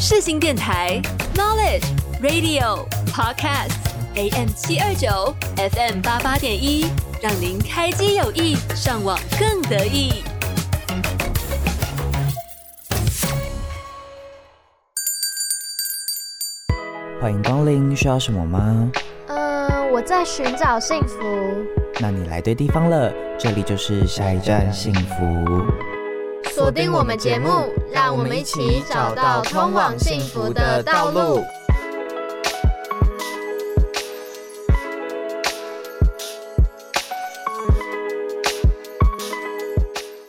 世新电台 Knowledge Radio Podcast AM 七二九 FM 八八点一，让您开机有意，上网更得意。欢迎光临，需要什么吗？嗯，我在寻找幸福。那你来对地方了，这里就是下一站幸福。锁定我们节目，让我们一起找到通往幸福的道路。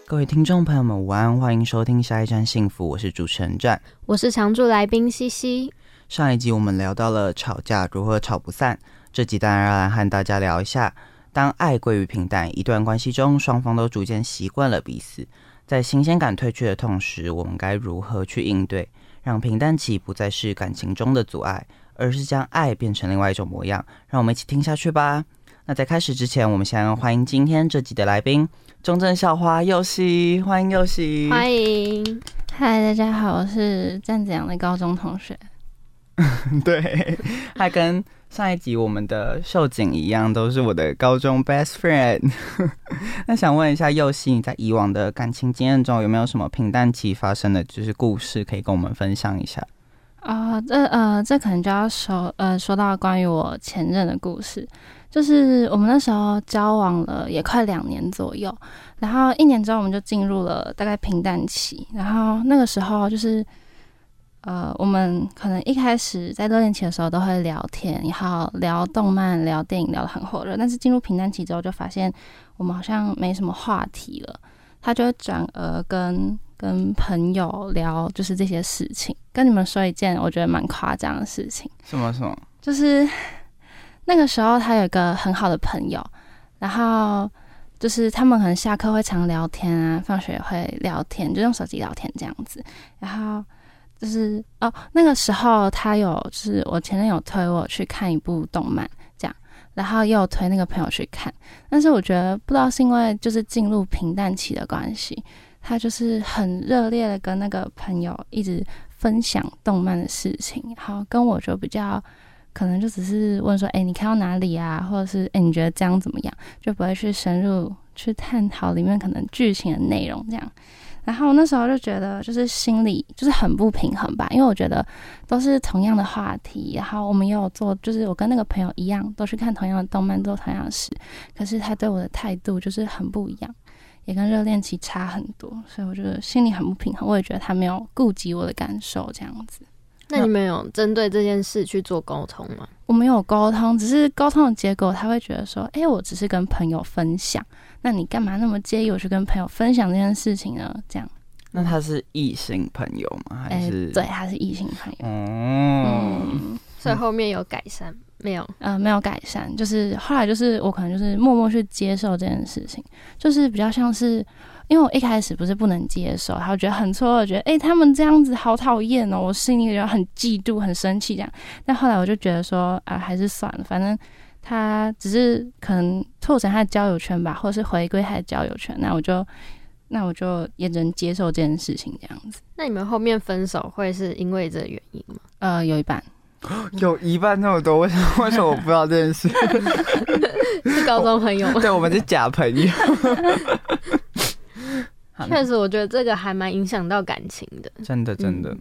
各位听众朋友们，午安，欢迎收听下一站幸福，我是主持人站，我是常驻来宾西西。上一集我们聊到了吵架如何吵不散，这集当然要来和大家聊一下，当爱归于平淡，一段关系中双方都逐渐习惯了彼此，在新鲜感褪去的同时，我们该如何去应对，让平淡期不再是感情中的阻碍，而是将爱变成另外一种模样？让我们一起听下去吧。那在开始之前，我们先欢迎今天这集的来宾，中正校花佑熙，欢迎佑熙，欢迎。嗨，大家好，我是站子阳的高中同学。对，还跟上一集我们的秀景一样，都是我的高中 best friend。那想问一下佑熙，你在以往的感情经验中有没有什么平淡期发生的就是故事，可以跟我们分享一下？啊，这呃，这可能就要说呃，说到关于我前任的故事，就是我们那时候交往了也快两年左右，然后一年之后我们就进入了大概平淡期，然后那个时候就是。呃，我们可能一开始在热恋期的时候都会聊天，然后聊动漫、聊电影，聊得很火热。但是进入平淡期之后，就发现我们好像没什么话题了。他就会转而跟跟朋友聊，就是这些事情。跟你们说一件我觉得蛮夸张的事情。什么什么？就是那个时候他有一个很好的朋友，然后就是他们可能下课会常聊天啊，放学会聊天，就用手机聊天这样子，然后。就是哦，那个时候他有，就是我前任有推我去看一部动漫，这样，然后又推那个朋友去看，但是我觉得不知道是因为就是进入平淡期的关系，他就是很热烈的跟那个朋友一直分享动漫的事情，然后跟我就比较可能就只是问说，哎，你看到哪里啊，或者是哎，你觉得这样怎么样，就不会去深入去探讨里面可能剧情的内容这样。然后那时候就觉得，就是心里就是很不平衡吧，因为我觉得都是同样的话题，然后我们也有做，就是我跟那个朋友一样，都去看同样的动漫，做同样的事，可是他对我的态度就是很不一样，也跟热恋期差很多，所以我觉得心里很不平衡。我也觉得他没有顾及我的感受，这样子。那你们有针对这件事去做沟通吗？我没有沟通，只是沟通的结果，他会觉得说：“哎，我只是跟朋友分享。”那你干嘛那么介意我去跟朋友分享这件事情呢？这样，那他是异性朋友吗？还是对，他是异性朋友。嗯，所以后面有改善没有？呃，没有改善，就是后来就是我可能就是默默去接受这件事情，就是比较像是，因为我一开始不是不能接受，然后觉得很错愕，觉得哎他们这样子好讨厌哦，我心里觉得很嫉妒、很生气这样。但后来我就觉得说啊，还是算了，反正。他只是可能拓展他的交友圈吧，或者是回归他的交友圈，那我就那我就也能接受这件事情这样子。那你们后面分手会是因为这原因吗？呃，有一半，有一半那么多，为什么为什么我不知道这件事？是高中朋友吗，对，我们是假朋友。确实，我觉得这个还蛮影响到感情的，真的真的。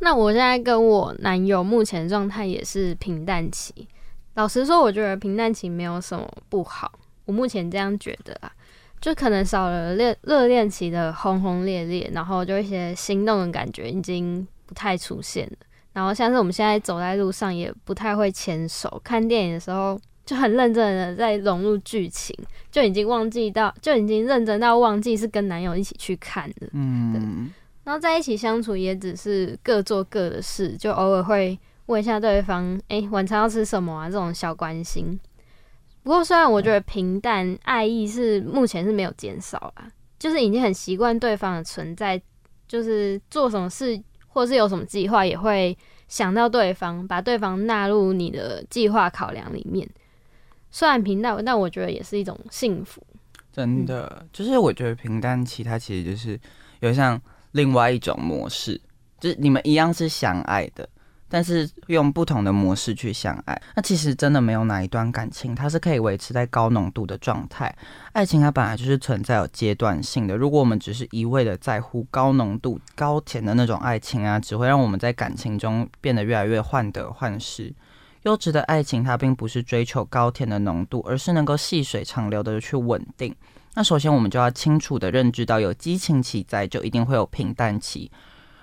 那我现在跟我男友目前状态也是平淡期。老实说，我觉得平淡期没有什么不好。我目前这样觉得啊，就可能少了恋热恋期的轰轰烈烈，然后就一些心动的感觉已经不太出现了。然后像是我们现在走在路上，也不太会牵手。看电影的时候，就很认真的在融入剧情，就已经忘记到，就已经认真到忘记是跟男友一起去看的。嗯，然后在一起相处，也只是各做各的事，就偶尔会。问一下对方，哎，晚餐要吃什么啊？这种小关心。不过，虽然我觉得平淡爱意是目前是没有减少啦，就是已经很习惯对方的存在，就是做什么事或是有什么计划，也会想到对方，把对方纳入你的计划考量里面。虽然平淡，但我觉得也是一种幸福。真的，就是我觉得平淡期，它其实就是有像另外一种模式。就是你们一样是相爱的。但是用不同的模式去相爱，那其实真的没有哪一段感情它是可以维持在高浓度的状态。爱情它本来就是存在有阶段性的。如果我们只是一味的在乎高浓度、高甜的那种爱情啊，只会让我们在感情中变得越来越患得患失。优质的爱情它并不是追求高甜的浓度，而是能够细水长流的去稳定。那首先我们就要清楚的认知到，有激情期在，就一定会有平淡期，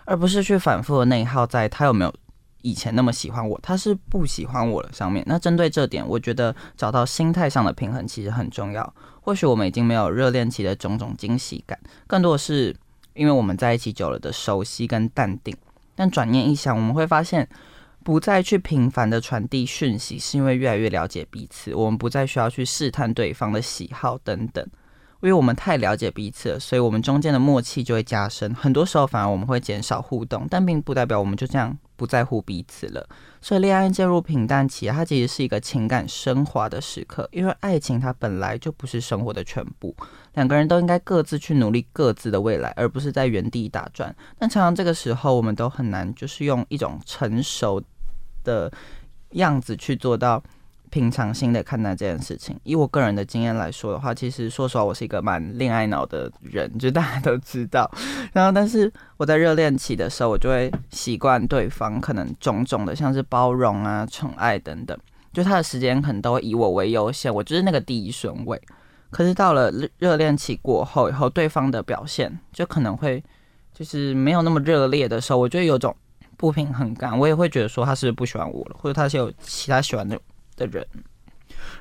而不是去反复的内耗在他有没有。以前那么喜欢我，他是不喜欢我了。上面那针对这点，我觉得找到心态上的平衡其实很重要。或许我们已经没有热恋期的种种惊喜感，更多的是因为我们在一起久了的熟悉跟淡定。但转念一想，我们会发现，不再去频繁的传递讯息，是因为越来越了解彼此。我们不再需要去试探对方的喜好等等。因为我们太了解彼此了，所以我们中间的默契就会加深。很多时候反而我们会减少互动，但并不代表我们就这样不在乎彼此了。所以恋爱进入平淡期，它其实是一个情感升华的时刻。因为爱情它本来就不是生活的全部，两个人都应该各自去努力各自的未来，而不是在原地打转。但常常这个时候，我们都很难就是用一种成熟的样子去做到。平常心的看待这件事情。以我个人的经验来说的话，其实说实话，我是一个蛮恋爱脑的人，就大家都知道。然后，但是我在热恋期的时候，我就会习惯对方可能种种的，像是包容啊、宠爱等等，就他的时间可能都以我为优先，我就是那个第一顺位。可是到了热恋期过后以后，对方的表现就可能会就是没有那么热烈的时候，我就有种不平衡感，我也会觉得说他是不是不喜欢我了，或者他是有其他喜欢的。的人，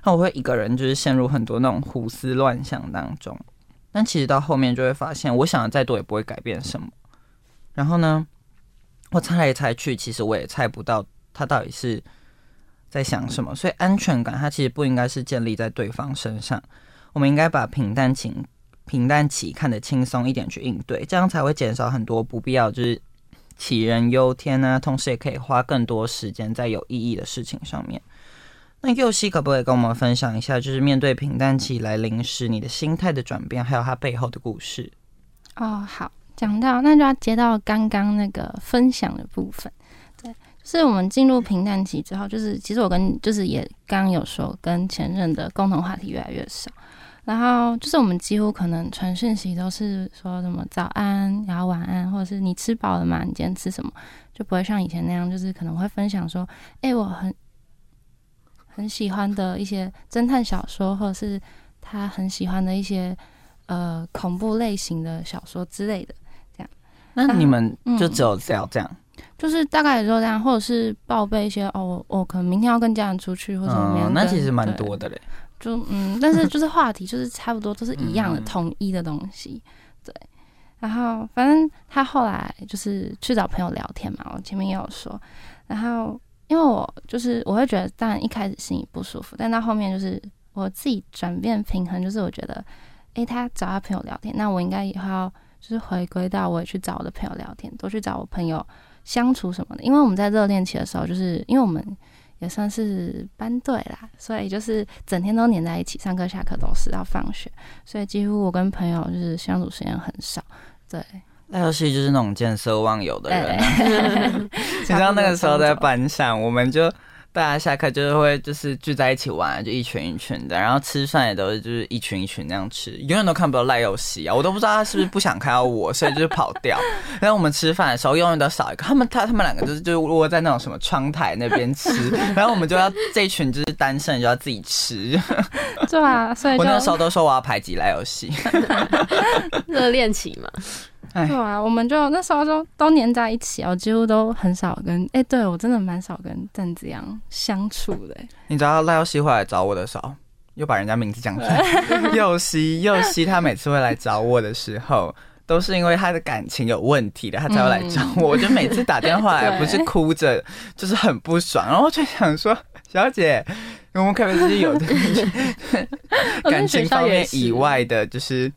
那我会一个人就是陷入很多那种胡思乱想当中，但其实到后面就会发现，我想的再多也不会改变什么。然后呢，我猜来猜去，其实我也猜不到他到底是在想什么。所以安全感，它其实不应该是建立在对方身上，我们应该把平淡情、平淡期看得轻松一点去应对，这样才会减少很多不必要就是杞人忧天啊，同时也可以花更多时间在有意义的事情上面。那佑希可不可以跟我们分享一下，就是面对平淡期来临时，你的心态的转变，还有它背后的故事？哦，好，讲到那就要接到刚刚那个分享的部分。对，就是我们进入平淡期之后，就是其实我跟就是也刚刚有说，跟前任的共同话题越来越少，然后就是我们几乎可能传讯息都是说什么早安，然后晚安，或者是你吃饱了吗？你今天吃什么？就不会像以前那样，就是可能会分享说，哎，我很。很喜欢的一些侦探小说，或者是他很喜欢的一些呃恐怖类型的小说之类的，这样。那你们就只有这样这样，就是大概也就这样，或者是报备一些哦，我我可能明天要跟家人出去，或者怎么样。那其实蛮多的嘞。就嗯，但是 就是话题就是差不多都是一样的统一的东西，对。然后反正他后来就是去找朋友聊天嘛，我前面也有说，然后。因为我就是我会觉得，当然一开始心里不舒服，但到后面就是我自己转变平衡，就是我觉得，诶，他找他朋友聊天，那我应该以后要就是回归到我也去找我的朋友聊天，多去找我朋友相处什么的。因为我们在热恋期的时候，就是因为我们也算是班队啦，所以就是整天都黏在一起，上课下课都是要放学，所以几乎我跟朋友就是相处时间很少，对。那游戏就是那种见色忘友的人，你知道那个时候在班上，我们就大家下课就是会就是聚在一起玩，就一群一群的，然后吃饭也都是就是一群一群那样吃，永远都看不到赖游戏啊，我都不知道他是不是不想看到我，所以就是跑掉。然后我们吃饭的时候永远都少一个，他们他他们两个就是就窝在那种什么窗台那边吃，然后我们就要这一群就是单身就要自己吃，对啊，所以我那时候都说我要排挤赖游戏，热恋期嘛。对啊，我们就那时候就都黏在一起，我几乎都很少跟哎，对我真的蛮少跟郑子阳相处的。你知道赖佑熙会来找我的时候，又把人家名字讲出来。佑熙，佑熙，他每次会来找我的时候，都是因为他的感情有问题的，他才会来找我。我就每次打电话来，不是哭着，就是很不爽，然后就想说，小姐，我们可不可以有 的 感情方面以外的，就是。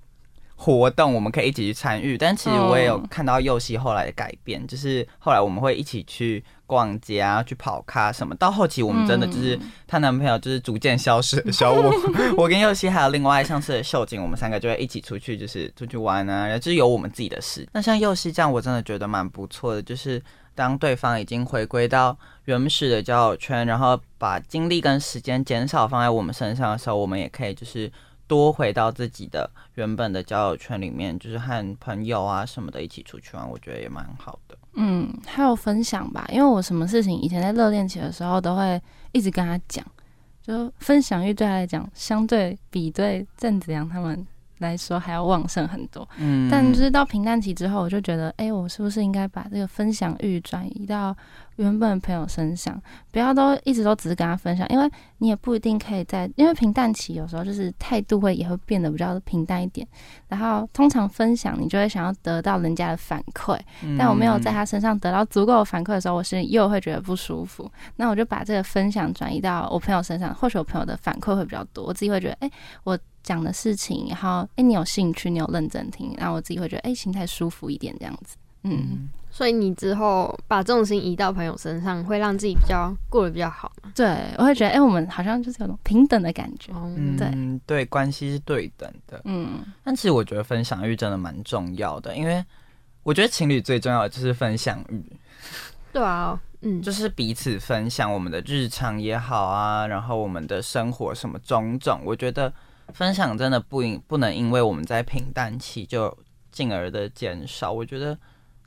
活动，我们可以一起去参与。但其实我也有看到佑熙后来的改变，就是后来我们会一起去逛街啊，去跑咖什么。到后期我们真的就是她男朋友就是逐渐消失的时候，我 我跟佑熙还有另外上次的秀景，我们三个就会一起出去，就是出去玩啊，就是有我们自己的事。那像佑熙这样，我真的觉得蛮不错的，就是当对方已经回归到原始的交友圈，然后把精力跟时间减少放在我们身上的时候，我们也可以就是多回到自己的原本的交友圈里面，就是和朋友啊什么的一起出去玩，我觉得也蛮好的。嗯，还有分享吧，因为我什么事情以前在热恋期的时候都会一直跟他讲，就分享欲对他来讲，相对比对郑子阳他们来说还要旺盛很多。嗯，但就是到平淡期之后，我就觉得，哎、我是不是应该把这个分享欲转移到原本的朋友身上，不要都一直都只是跟他分享，因为你也不一定可以在，因为平淡期有时候就是态度会也会变得比较平淡一点，然后通常分享你就会想要得到人家的反馈，但我没有在他身上得到足够的反馈的时候，我是又会觉得不舒服。那我就把这个分享转移到我朋友身上，或许我朋友的反馈会比较多，我自己会觉得，哎、我讲的事情，然后哎、你有兴趣，你有认真听，然后我自己会觉得，哎、心态舒服一点这样子。嗯，所以你之后把重心移到朋友身上，会让自己比较过得比较好嘛？对，我会觉得，哎、我们好像就是有种平等的感觉。哦，嗯对对，关系是对等的。嗯，但其实我觉得分享欲真的蛮重要的，因为我觉得情侣最重要的就是分享欲，对啊，嗯，就是彼此分享我们的日常也好啊，然后我们的生活什么种种。我觉得分享真的不应不能因为我们在平淡期就进而的减少。我觉得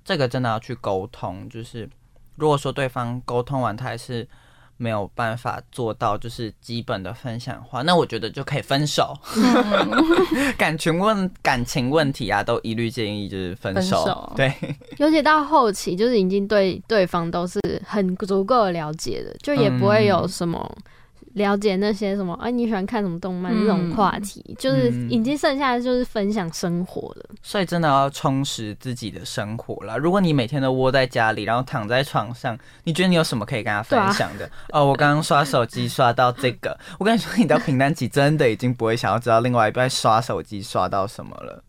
这个真的要去沟通，就是如果说对方沟通完他还是没有办法做到就是基本的分享的话，那我觉得就可以分手。感情问感情问题啊，都一律建议就是分手。分手对，尤其到后期，就是已经对对方都是很足够的了解的，就也不会有什么了解那些什么，哎、你喜欢看什么动漫这种话题，就是已经剩下的就是分享生活了。所以真的要充实自己的生活啦。如果你每天都窝在家里，然后躺在床上，你觉得你有什么可以跟他分享的？哦，我刚刚刷手机刷到这个，我跟你说，你到平淡期真的已经不会想要知道另外一半刷手机刷到什么了。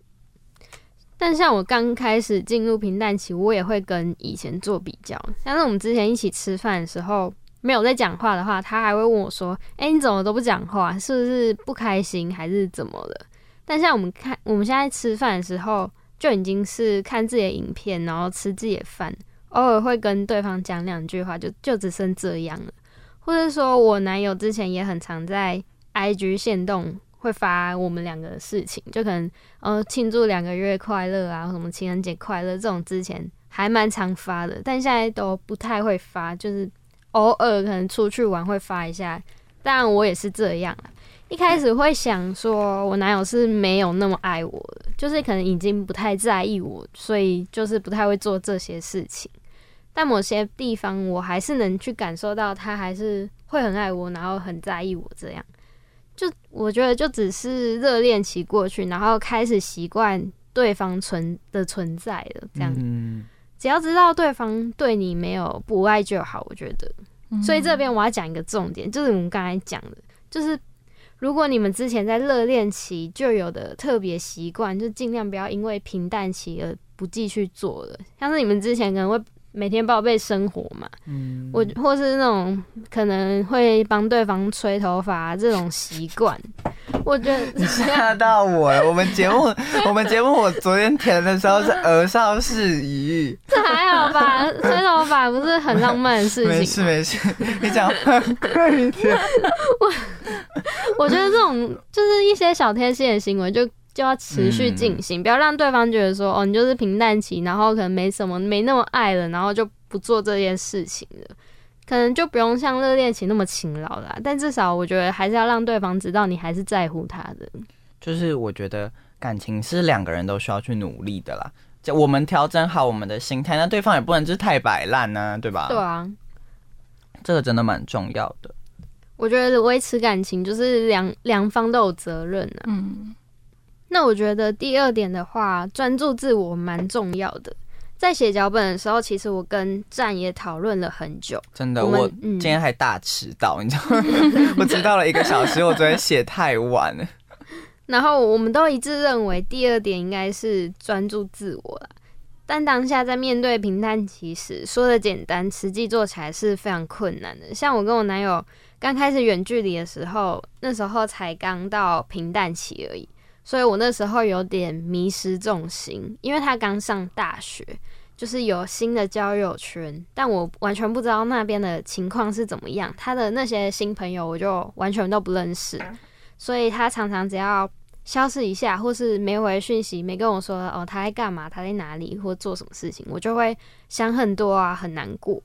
但像我刚开始进入平淡期，我也会跟以前做比较。像是我们之前一起吃饭的时候，没有在讲话的话，他还会问我说：“哎、你怎么都不讲话？是不是不开心还是怎么了？”但像我们看我们现在吃饭的时候，就已经是看自己的影片，然后吃自己的饭，偶尔会跟对方讲两句话，就就只剩这样了。或者说我男友之前也很常在 IG 线动会发我们两个的事情，就可能呃庆祝两个月快乐啊，什么情人节快乐这种，之前还蛮常发的，但现在都不太会发，就是偶尔可能出去玩会发一下。当然我也是这样啊，一开始会想说我男友是没有那么爱我的，就是可能已经不太在意我，所以就是不太会做这些事情。但某些地方我还是能去感受到他还是会很爱我，然后很在意我这样。就我觉得就只是热恋期过去，然后开始习惯对方存的存在了，这样。只要知道对方对你没有不爱就好，我觉得。所以这边我要讲一个重点，就是我们刚才讲的，就是如果你们之前在热恋期就有的特别习惯，就尽量不要因为平淡期而不继续做了。像是你们之前可能会每天报备生活嘛，嗯我或是那种可能会帮对方吹头发、这种习惯，我觉得你吓到我了。我们节目，我们节目，我昨天填的时候是儿少事宜，这还好吧？吹头发不是很浪漫的事情吗？没事没事，你讲话快一点。我觉得这种就是一些小贴心的行为就，就要持续进行，不要让对方觉得说，哦，你就是平淡期，然后可能没什么，没那么爱了，然后就不做这件事情了。可能就不用像热恋期那么勤劳啦，但至少我觉得还是要让对方知道你还是在乎他的。就是我觉得感情是两个人都需要去努力的啦。就我们调整好我们的心态，那对方也不能就是太摆烂呢，对吧？对啊，这个真的蛮重要的。我觉得维持感情就是两两方都有责任啊。嗯，那我觉得第二点的话，专注自我蛮重要的。在写脚本的时候，其实我跟战也讨论了很久。真的，我今天还大迟到，你知道吗？我迟到了一个小时，我昨天写太晚了。然后我们都一致认为，第二点应该是专注自我啦。但当下在面对平淡期时，说的简单，实际做起来是非常困难的。像我跟我男友刚开始远距离的时候，那时候才刚到平淡期而已，所以我那时候有点迷失重心，因为他刚上大学，就是有新的交友圈，但我完全不知道那边的情况是怎么样，他的那些新朋友我就完全都不认识，所以他常常只要。消失一下，或是没回讯息，没跟我说哦，他在干嘛，他在哪里，或做什么事情，我就会想很多啊，很难过，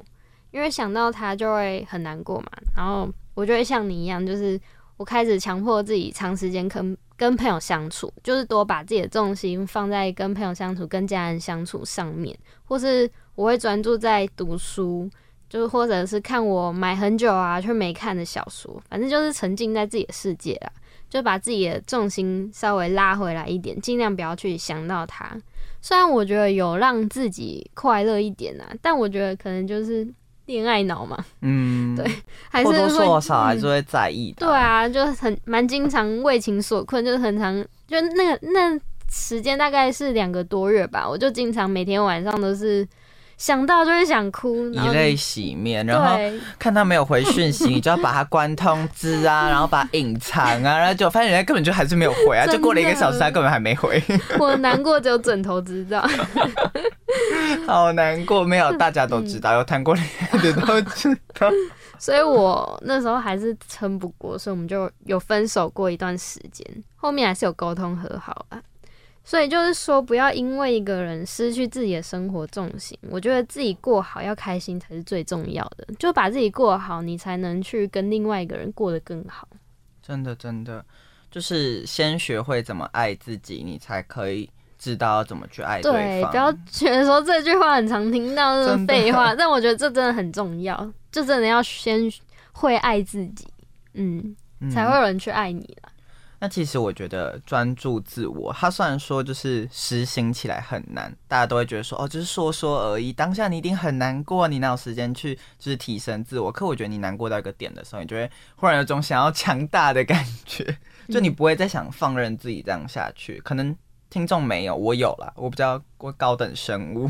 因为想到他就会很难过嘛。然后我就会像你一样，就是我开始强迫自己长时间跟跟朋友相处，就是多把自己的重心放在跟朋友相处、跟家人相处上面，或是我会专注在读书，就是或者是看我买很久啊却没看的小说，反正就是沉浸在自己的世界啊。就把自己的重心稍微拉回来一点，尽量不要去想到他。虽然我觉得有让自己快乐一点啊，但我觉得可能就是恋爱脑嘛。嗯，对，还是或多或少还是会在意的。对啊，就是很蛮经常为情所困，就是很长，就那个那时间大概是两个多月吧，我就经常每天晚上都是。想到就会想哭，以泪洗面，然后看他没有回讯息，你就要把他关通知啊，然后把隐藏啊，然后就发现人家根本就还是没有回啊，就过了一个小时，他根本还没回。我难过只有枕头知道，好难过，没有大家都知道，有谈过恋爱的都知道。所以我那时候还是撑不过，所以我们就有分手过一段时间，后面还是有沟通和好了。所以就是说，不要因为一个人失去自己的生活重心。我觉得自己过好，要开心才是最重要的。就把自己过好，你才能去跟另外一个人过得更好。真的，真的，就是先学会怎么爱自己，你才可以知道怎么去爱对方。对不要觉得说这句话很常听到这种废话，但我觉得这真的很重要。就真的要先会爱自己，嗯，才会有人去爱你了。那其实我觉得专注自我，它虽然说就是实行起来很难，大家都会觉得说哦，就是说说而已。当下你一定很难过，你哪有时间去就是提升自我？可我觉得你难过到一个点的时候，你就会忽然有种想要强大的感觉，就你不会再想放任自己这样下去，可能。听众没有，我有了。我比较高等生物，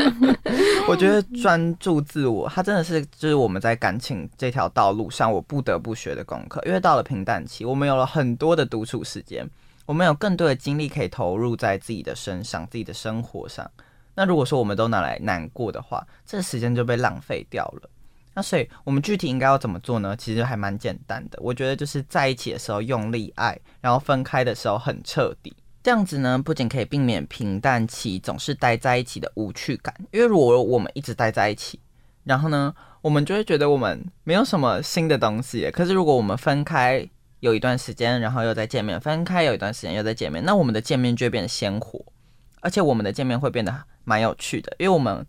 我觉得专注自我，它真的是就是我们在感情这条道路上我不得不学的功课。因为到了平淡期，我们有了很多的独处时间，我们有更多的精力可以投入在自己的身上、自己的生活上。那如果说我们都拿来难过的话，这个时间就被浪费掉了。那所以我们具体应该要怎么做呢？其实还蛮简单的。我觉得就是在一起的时候用力爱，然后分开的时候很彻底。这样子呢，不仅可以避免平淡期总是待在一起的无趣感，因为如果我们一直待在一起，然后呢，我们就会觉得我们没有什么新的东西。可是如果我们分开有一段时间，然后又再见面，分开有一段时间又再见面，那我们的见面就会变得鲜活，而且我们的见面会变得蛮有趣的，因为我们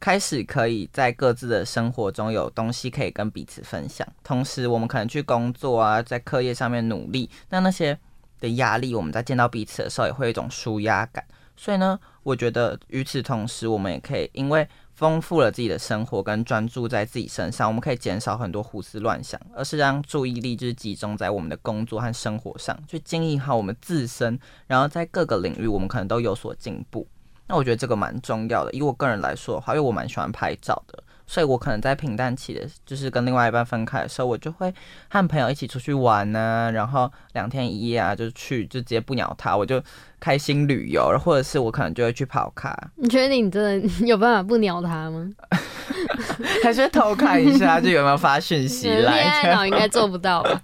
开始可以在各自的生活中有东西可以跟彼此分享，同时我们可能去工作啊，在课业上面努力，那那些。的压力，我们在见到彼此的时候也会有一种舒压感。所以呢，我觉得与此同时，我们也可以因为丰富了自己的生活跟专注在自己身上，我们可以减少很多胡思乱想，而是让注意力就是集中在我们的工作和生活上，去经营好我们自身，然后在各个领域我们可能都有所进步。那我觉得这个蛮重要的。以我个人来说的话，因为我蛮喜欢拍照的。所以我可能在平淡期的，就是跟另外一半分开的时候，我就会和朋友一起出去玩呢，然后两天一夜啊，就去就直接不鸟他，我就开心旅游，或者是我可能就会去跑卡。你确定你真的有办法不鸟他吗？还是偷看一下，就有没有发讯息 来？恋爱脑应该做不到吧？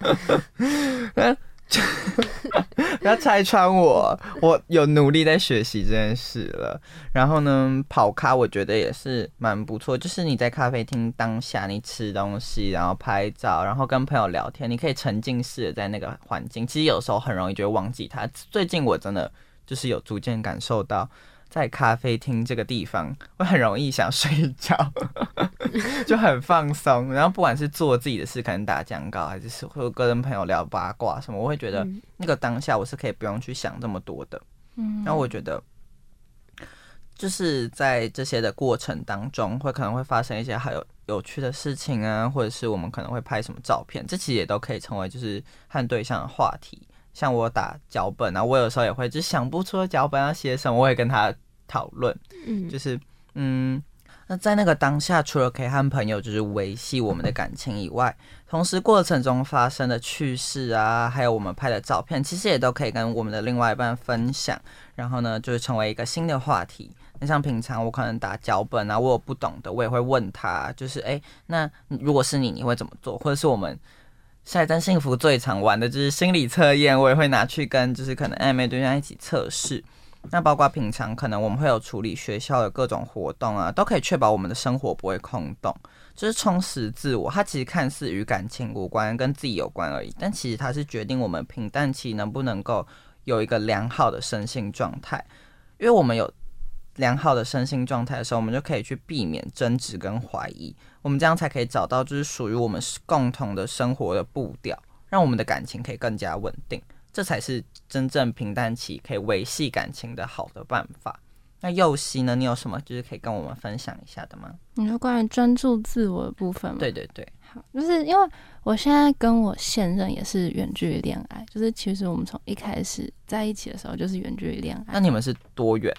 不要拆穿我，我有努力在学习这件事了。然后呢，跑咖我觉得也是蛮不错，就是你在咖啡厅当下，你吃东西，然后拍照，然后跟朋友聊天，你可以沉浸式的在那个环境。其实有时候很容易就会忘记它。最近我真的就是有逐渐感受到。在咖啡厅这个地方，会很容易想睡觉，就很放松。然后不管是做自己的事，可能打讲稿，还是是会跟朋友聊八卦什么，我会觉得那个当下我是可以不用去想这么多的。嗯，然后我觉得就是在这些的过程当中，会可能会发生一些还有有趣的事情啊，或者是我们可能会拍什么照片，这其实也都可以成为就是和对象的话题。像我打脚本啊，我有时候也会就想不出脚本要写什么，我也跟他讨论，嗯，就是嗯。那在那个当下，除了可以和朋友就是维系我们的感情以外，同时过程中发生的趣事啊，还有我们拍的照片，其实也都可以跟我们的另外一半分享。然后呢，就是成为一个新的话题。那像平常我可能打脚本啊，我有不懂的，我也会问他，就是诶，那如果是你，你会怎么做？或者是我们下一站幸福最常玩的就是心理测验，我也会拿去跟就是可能暧昧对象一起测试。那包括平常可能我们会有处理学校的各种活动啊，都可以确保我们的生活不会空洞，就是充实自我。它其实看似与感情无关，跟自己有关而已，但其实它是决定我们平淡期能不能够有一个良好的身心状态。因为我们有良好的身心状态的时候，我们就可以去避免争执跟怀疑，我们这样才可以找到就是属于我们共同的生活的步调，让我们的感情可以更加稳定。这才是真正平淡期可以维系感情的好的办法。那右西呢？你有什么就是可以跟我们分享一下的吗？你说关于专注自我的部分吗？对对对，好，就是因为我现在跟我现任也是远距离恋爱，就是其实我们从一开始在一起的时候就是远距离恋爱。那你们是多远？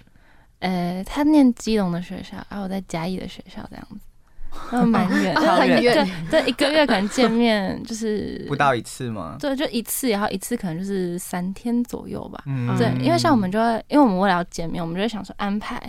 呃，他念基隆的学校，然后我在嘉义的学校，这样子。那蛮远，很远，对，一个月可能见面就是不到一次吗？对，就一次，然后一次可能就是三天左右吧。对，因为像我们就会，因为我们为了要见面，我们就会想说安排，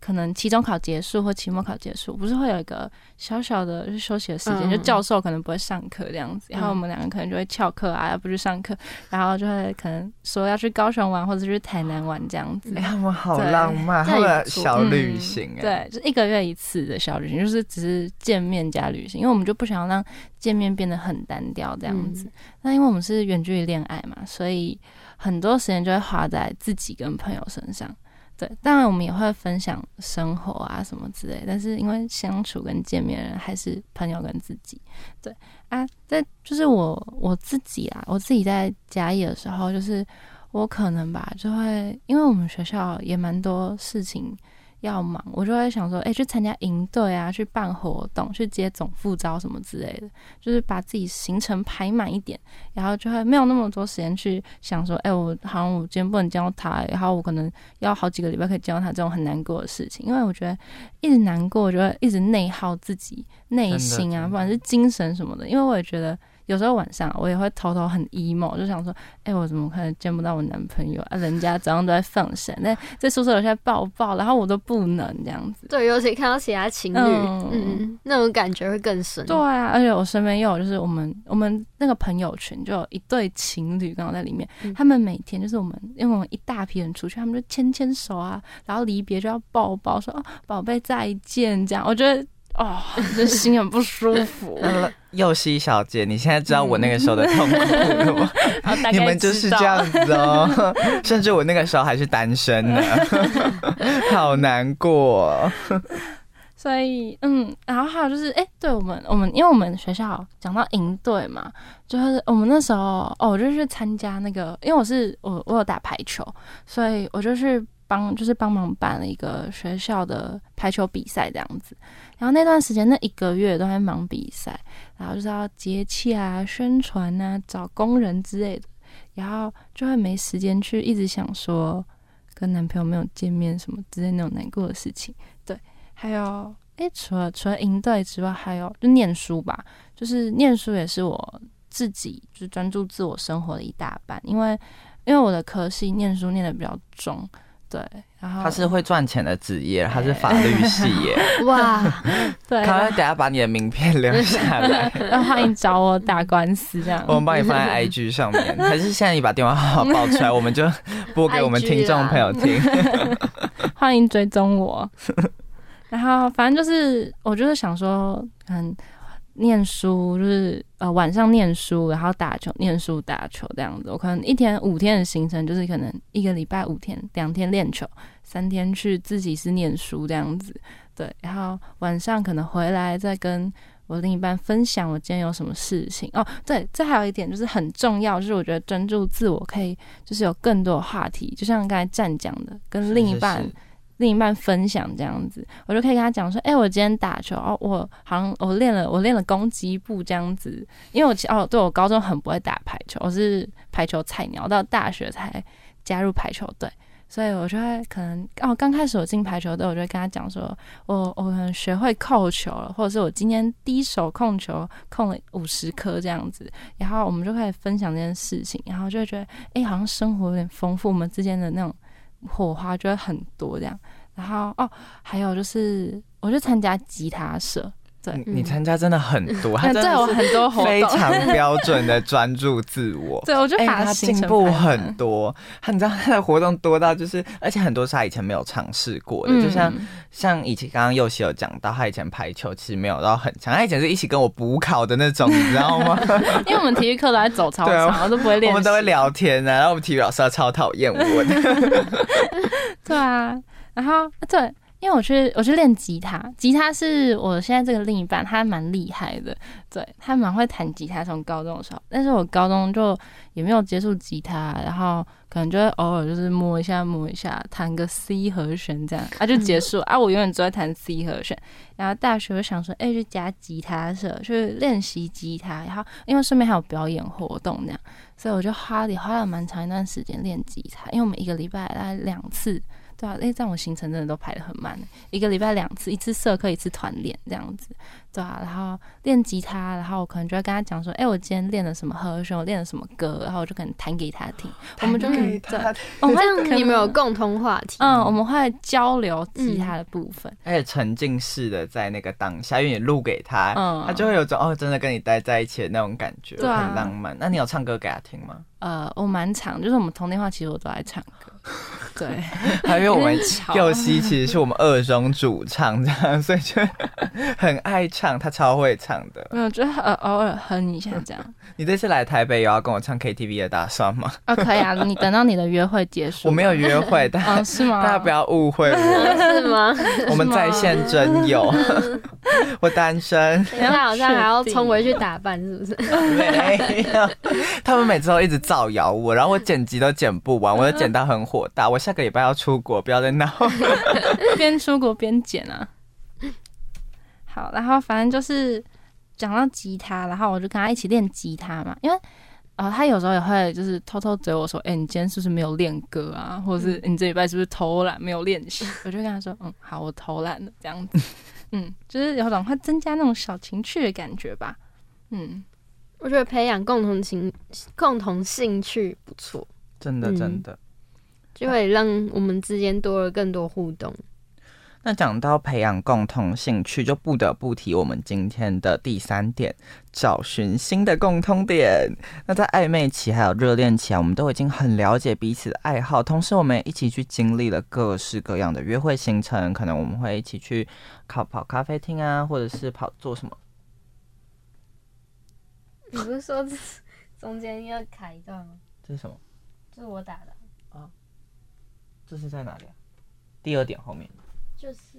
可能期中考结束或期末考结束，不是会有一个小小的就休息的时间，就教授可能不会上课这样子，然后我们两个可能就会翘课啊，要不去上课，然后就会可能说要去高雄玩或者去台南玩这样子。哎，他们好浪漫，他们小旅行哎，对，就一个月一次的小旅行，就是只是。见面加旅行，因为我们就不想要让见面变得很单调这样子。那因为我们是远距离恋爱嘛，所以很多时间就会花在自己跟朋友身上。对，当然我们也会分享生活啊什么之类，但是因为相处跟见面人还是朋友跟自己。对啊，在就是我我自己啊，我自己在嘉义的时候，就是我可能吧，就会因为我们学校也蛮多事情。要忙，我就会想说，哎，去参加营队啊，去办活动，去接总副招什么之类的，就是把自己行程排满一点，然后就会没有那么多时间去想说，哎，我好像我今天不能见到他，然后我可能要好几个礼拜可以见到他这种很难过的事情，因为我觉得一直难过，我觉得一直内耗自己内心啊，不管是精神什么的，因为我也觉得。有时候晚上我也会偷偷很 emo，就想说，哎，我怎么可能见不到我男朋友啊？人家早上都在放闪，那在宿舍楼下抱抱，然后我都不能这样子。对，尤其看到其他情侣，嗯，那种感觉会更深。对啊，而且我身边又有就是我们我们那个朋友圈就有一对情侣刚好在里面，他们每天就是我们因为我们一大批人出去，他们就牵牵手啊，然后离别就要抱抱，说哦宝贝再见这样。我觉得。哦，这心很不舒服。幼熙小姐，你现在知道我那个时候的痛苦了吗？你们就是这样子哦，甚至我那个时候还是单身呢，好难过。所以，嗯，然后还有就是，哎，对我们，我们因为我们学校讲到营队嘛，就是我们那时候，哦，我就去参加那个，因为我是我我有打排球，所以我就去帮，就是帮忙办了一个学校的排球比赛这样子。然后那段时间那一个月都在忙比赛，然后就是要节气啊、宣传啊、找工人之类的，然后就会没时间去一直想说跟男朋友没有见面什么之类那种难过的事情。对，还有诶，除了除了赢队之外，还有就念书吧，就是念书也是我自己就是专注自我生活的一大半，因为因为我的科系念书念的比较重。对，然后他是会赚钱的职业，他是法律系耶。哇，对，他会等下把你的名片留下来，欢迎找我打官司这样。我们帮你放在 IG 上面，还是现在你把电话号码报出来，我们就播给我们听众朋友听。欢迎追踪我。然后反正就是，我就是想说，嗯。念书就是呃晚上念书，然后打球，念书打球这样子。我可能一天五天的行程，就是可能一个礼拜五天，两天练球，三天去自习室念书这样子。对，然后晚上可能回来再跟我另一半分享我今天有什么事情。哦，对，这还有一点就是很重要，就是我觉得专注自我可以就是有更多话题，就像刚才站讲的，跟另一半另一半分享这样子，我就可以跟他讲说，哎、我今天打球哦，我好像我练了我练了攻击步这样子，因为我哦，对我高中很不会打排球，我是排球菜鸟，到大学才加入排球队。所以我就会可能哦，刚开始我进排球队，我就会跟他讲说，我我可能学会扣球了，或者是我今天第一手控球控了五十颗这样子，然后我们就开始分享这件事情，然后就会觉得，哎、好像生活有点丰富，我们之间的那种火花就会很多这样。然后哦，还有就是，我就参加吉他社，对。你你参加真的很多，他嗯，真对我的是很多活非，常标准的专注自我。对我就哎、他进步很多，他你知道他的活动多到就是，而且很多是他以前没有尝试过的，嗯。就像像以前刚刚佑熙有讲到，他以前排球其实没有到很强，他以前是一起跟我补考的那种，你知道吗？因为我们体育课都在走操场，我都不会练，我们都会聊天啊，然后我们体育老师超讨厌我的。对啊，然后对，因为我去我去练吉他，吉他是我现在这个另一半，他蛮厉害的，对他蛮会弹吉他，从高中的时候，但是我高中就也没有接触吉他，然后可能就会偶尔就是摸一下摸一下，弹个 C 和弦这样，啊就结束啊，我永远只会弹 C 和弦。然后大学我想说，哎、去加吉他社去练习吉他，然后因为顺便还有表演活动这样，所以我就花里花了蛮长一段时间练吉他，因为我们一个礼拜大概两次。对啊，哎，这样我行程真的都排得很满，一个礼拜两次，一次社课，一次团练这样子。对啊，然后练吉他，然后我可能就会跟他讲说，哎，我今天练了什么和弦，我练了什么歌，然后我就可能弹给他听，我们就可以对，我们这会样你们有共同话题。嗯，我们会交流吉他的部分，而且沉浸式的在那个当下，因为你录给他，嗯他就会有种哦，真的跟你待在一起的那种感觉，对啊很浪漫。那你有唱歌给他听吗？呃，我蛮常，就是我们通电话，其实我都爱唱歌，对，还因为我们有点吵佑熙其实是我们二中主唱，这样，所以就很爱唱，他超会唱的。没有，就呃偶尔哼一下这样。你这次来台北有要跟我唱 KTV 的打算吗？啊，可以啊，你等到你的约会结束，我没有约会，但哦，家是吗？大家不要误会我，是吗？我们在线真有，我单身。等一下好像还要冲回去打扮，是不是？没有，他们每次都一直造谣我，然后我剪辑都剪不完，我都剪到很火大。我下个礼拜要出国，不要再闹。边出国边剪啊。好，然后反正就是讲到吉他，然后我就跟他一起练吉他嘛，因为呃，他有时候也会就是偷偷嘴我说，哎、你今天是不是没有练歌啊？或者是你这礼拜是不是偷懒没有练习？我就跟他说，嗯，好，我偷懒了，这样子，嗯，就是有种会增加那种小情趣的感觉吧，嗯，我觉得培养共同情、共同兴趣不错，真的嗯真的。就会让我们之间多了更多互动。那讲到培养共同兴趣，就不得不提我们今天的第三点，找寻新的共通点。那在暧昧期还有热恋期啊，我们都已经很了解彼此的爱好，同时我们也一起去经历了各式各样的约会行程，可能我们会一起去跑跑咖啡厅啊，或者是跑做什么？你不是说这中间要卡一段吗？这是什么？这是我打的，这是在哪里啊？第二点后面。就是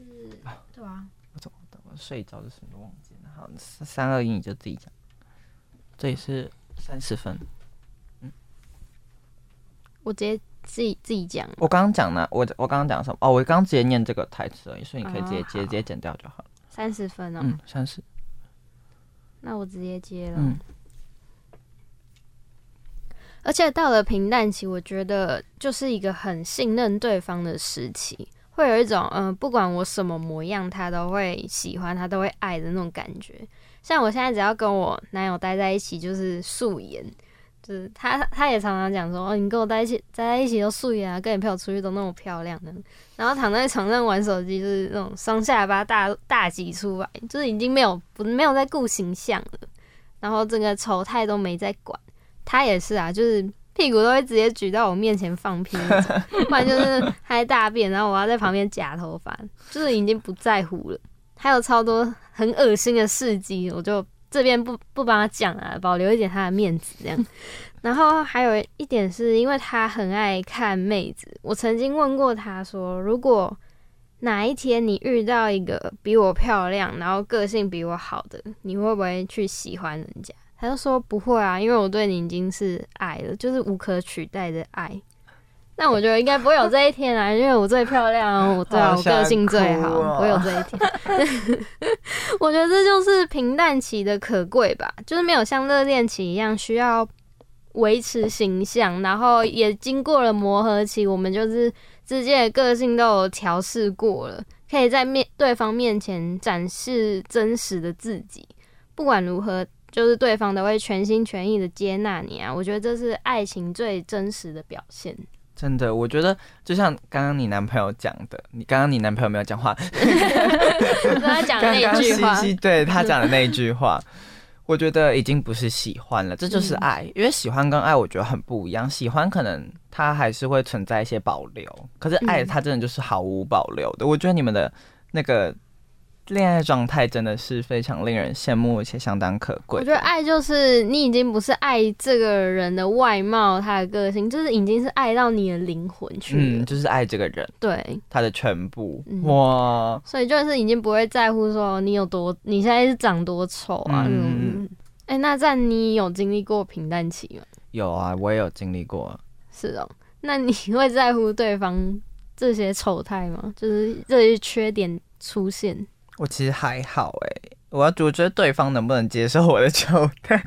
对啊，我怎么我睡着就什么都忘记了。好，三二一你就自己讲。这里是三十分。嗯我直接自己自己讲。我刚刚讲了，我我刚刚讲什么？哦，我刚刚直接念这个台词而已，所以你可以直接哦好接直接剪掉就好了。三十分哦，嗯，三十。那我直接接了。嗯，而且到了平淡期，我觉得就是一个很信任对方的时期，会有一种嗯、不管我什么模样，他都会喜欢，他都会爱的那种感觉。像我现在只要跟我男友待在一起，就是素颜，就是他他也常常讲说，哦，你跟我待一起待在一起都素颜啊，跟你陪我出去都那么漂亮的，然后躺在床上玩手机，就是那种双下巴大大挤出来，就是已经没有不没有在顾形象了，然后整个丑态都没在管。他也是啊，就是屁股都会直接举到我面前放屁 不然就是拍大便，然后我要在旁边夹头发，就是已经不在乎了。还有超多很恶心的事迹，我就这边不不帮他讲啊，保留一点他的面子这样。然后还有一点是因为他很爱看妹子，我曾经问过他说，如果哪一天你遇到一个比我漂亮，然后个性比我好的，你会不会去喜欢人家？他就说不会啊，因为我对你已经是爱了，就是无可取代的爱。那我觉得应该不会有这一天啊，因为我最漂亮，我对我个性最好，不会有这一天。我觉得这就是平淡期的可贵吧，就是没有像热恋期一样需要维持形象，然后也经过了磨合期，我们就是之间的个性都有调试过了，可以在面对方面前展示真实的自己。不管如何，就是对方都会全心全意的接纳你啊！我觉得这是爱情最真实的表现。真的，我觉得就像刚刚你男朋友讲的，你刚刚你男朋友没有讲话，跟他讲那句话，西西对他讲的那一句 话，我觉得已经不是喜欢了，这就是爱。因为喜欢跟爱，我觉得很不一样。喜欢可能它还是会存在一些保留，可是爱嗯它真的就是毫无保留的。我觉得你们的那个恋爱状态真的是非常令人羡慕，而且相当可贵我。觉得爱就是你已经不是爱这个人的外貌、他的个性，就是已经是爱到你的灵魂去了。嗯，就是爱这个人，对，他的全部。嗯哇，所以就是已经不会在乎说你有多，你现在是长多丑啊那种。嗯哎、那在你有经历过平淡期吗？有啊，我也有经历过。是哦，那你会在乎对方这些丑态吗？就是这些缺点出现？我其实还好哎、我要我觉得对方能不能接受我的丑态，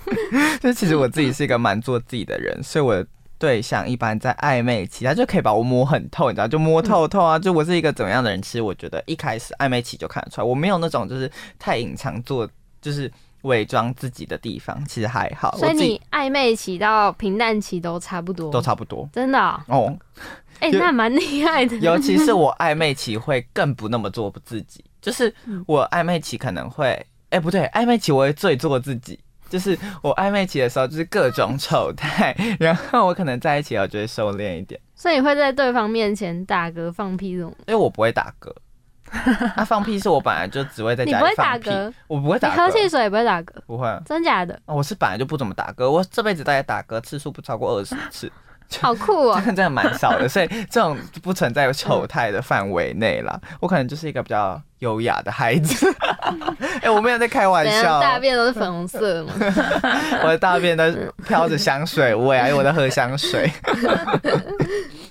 就其实我自己是一个蛮做自己的人，所以我的对象一般在暧昧期，他就可以把我摸很透，你知道，就摸透透啊。就我是一个怎么样的人，其实我觉得一开始暧昧期就看得出来，我没有那种就是太隐藏做就是伪装自己的地方，其实还好，所以你暧昧期到平淡期都差不多，都差不多真的哦、哦。哎、就那蛮厉害的。尤其是 我暧昧期会更不那么做自己，就是嗯我暧昧期可能会，哎、不对，暧昧期我会最做自己，就是我暧昧期的时候就是各种丑态，然后我可能在一起我就会收敛一点，所以你会在对方面前打嗝、放屁这种？因为我不会打嗝。那放屁是我本来就只会在你不会家里放屁，打嗝？我不会打嗝，喝汽水也不会打嗝？不会啊。真假的？我是本来就不怎么打嗝，我这辈子大概打嗝次数不超过二十次，好酷哦！真的蛮少的，所以这种不存在丑态的范围内啦。我可能就是一个比较优雅的孩子。哎、我没有在开玩怎笑样，大便都是粉红色吗？我的大便都飘着香水味啊，因为我在喝香水。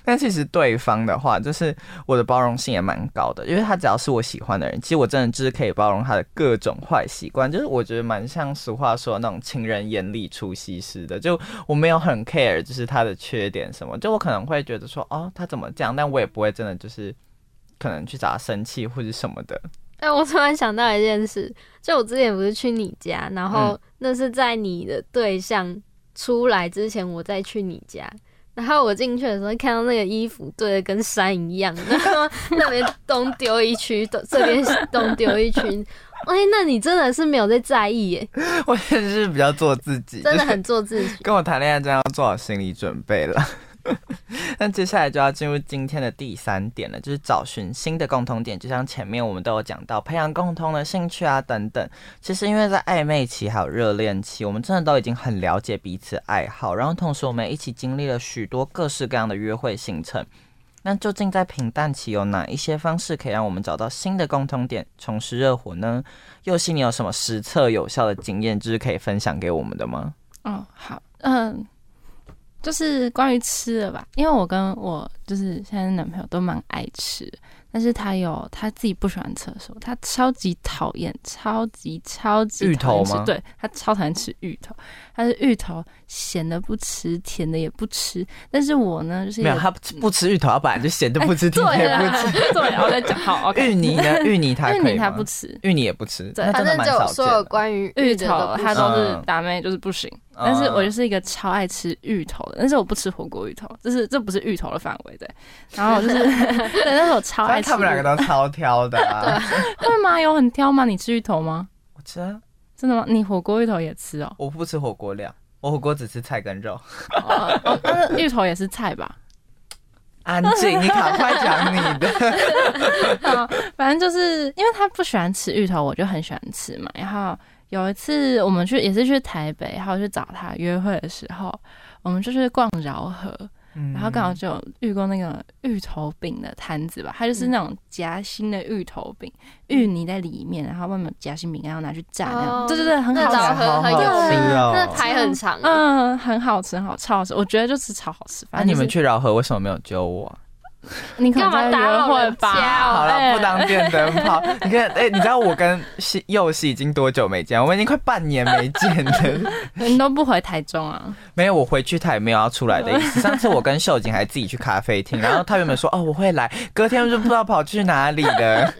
但其实对方的话，就是我的包容性也蛮高的，因为他只要是我喜欢的人，其实我真的就是可以包容他的各种坏习惯，就是我觉得蛮像俗话说的那种情人眼里出西施的，就我没有很 care，就是他的缺点什么，就我可能会觉得说，哦，他怎么这样，但我也不会真的就是可能去找他生气或者什么的。哎、我突然想到一件事，就我之前不是去你家，然后嗯那是在你的对象出来之前，我再去你家。然后我进去的时候，看到那个衣服堆的跟山一样，然后那边东丢一区，东这边东丢一区。哎、那你真的是没有在在意耶，我也是比较做自己，真的很做自己。跟我谈恋爱，真的要做好心理准备了。那接下来就要进入今天的第三点了，就是找寻新的共同点。就像前面我们都有讲到，培养共同的兴趣啊等等。其实因为在暧昧期还有热恋期，我们真的都已经很了解彼此爱好，然后同时我们一起经历了许多各式各样的约会行程。那究竟在平淡期有哪一些方式可以让我们找到新的共同点，重拾热火呢？佑熙，你有什么实测有效的经验，就是可以分享给我们的吗？哦，好，嗯，就是关于吃的吧，因为我跟我就是现在的男朋友都蛮爱吃，但是他有他自己不喜欢吃的时候，他超级讨厌，超级超级芋讨厌头吗？吃对他超讨厌吃芋头，他是芋头咸的不吃，甜的也不吃，但是我呢就是一没有，个他不吃芋头，他本来就咸的 不吃，甜的不啦，吃。对，我在讲 好芋泥呢？芋泥他芋泥可以吗？他不吃，芋泥也不吃，对那真的反正就所有的。关于芋头他都是嗯。打妹，就是不行。嗯但是我就是一个超爱吃芋头的，但是我不吃火锅芋头，就是这不是芋头的范围对。然后我就是 对，但是我超爱吃。他们两个都超挑的啊！会吗？有很挑吗？你吃芋头吗？我吃啊，真的吗？你火锅芋头也吃哦？我不吃火锅料，我火锅只吃菜跟肉。哦哦，但是芋头也是菜吧？安静，你赶快讲你的。好，反正就是因为他不喜欢吃芋头，我就很喜欢吃嘛。然后有一次我们去也是去台北，然后去找他约会的时候，我们就去逛饶河。嗯然后刚好就遇过那个芋头饼的摊子吧，它就是那种夹心的芋头饼，芋泥在里面，然后外面夹心饼干，然后拿去炸那样。哦对对对，很好吃。很很有好名，吃哦那排很长。嗯，很好吃，很好，超好吃。我觉得就是超好吃。那、你们去饶河为什么没有揪我啊、你干嘛打在约会扰人吧？好了，哎不当电灯泡。你看，哎、你知道我跟西佑熙已经多久没见？我们已经快半年没见了。你都不回台中啊？没有，我回去他也没有要出来的意思。上次我跟秀景还自己去咖啡厅，然后他原本说哦我会来，隔天就不知道跑去哪里了。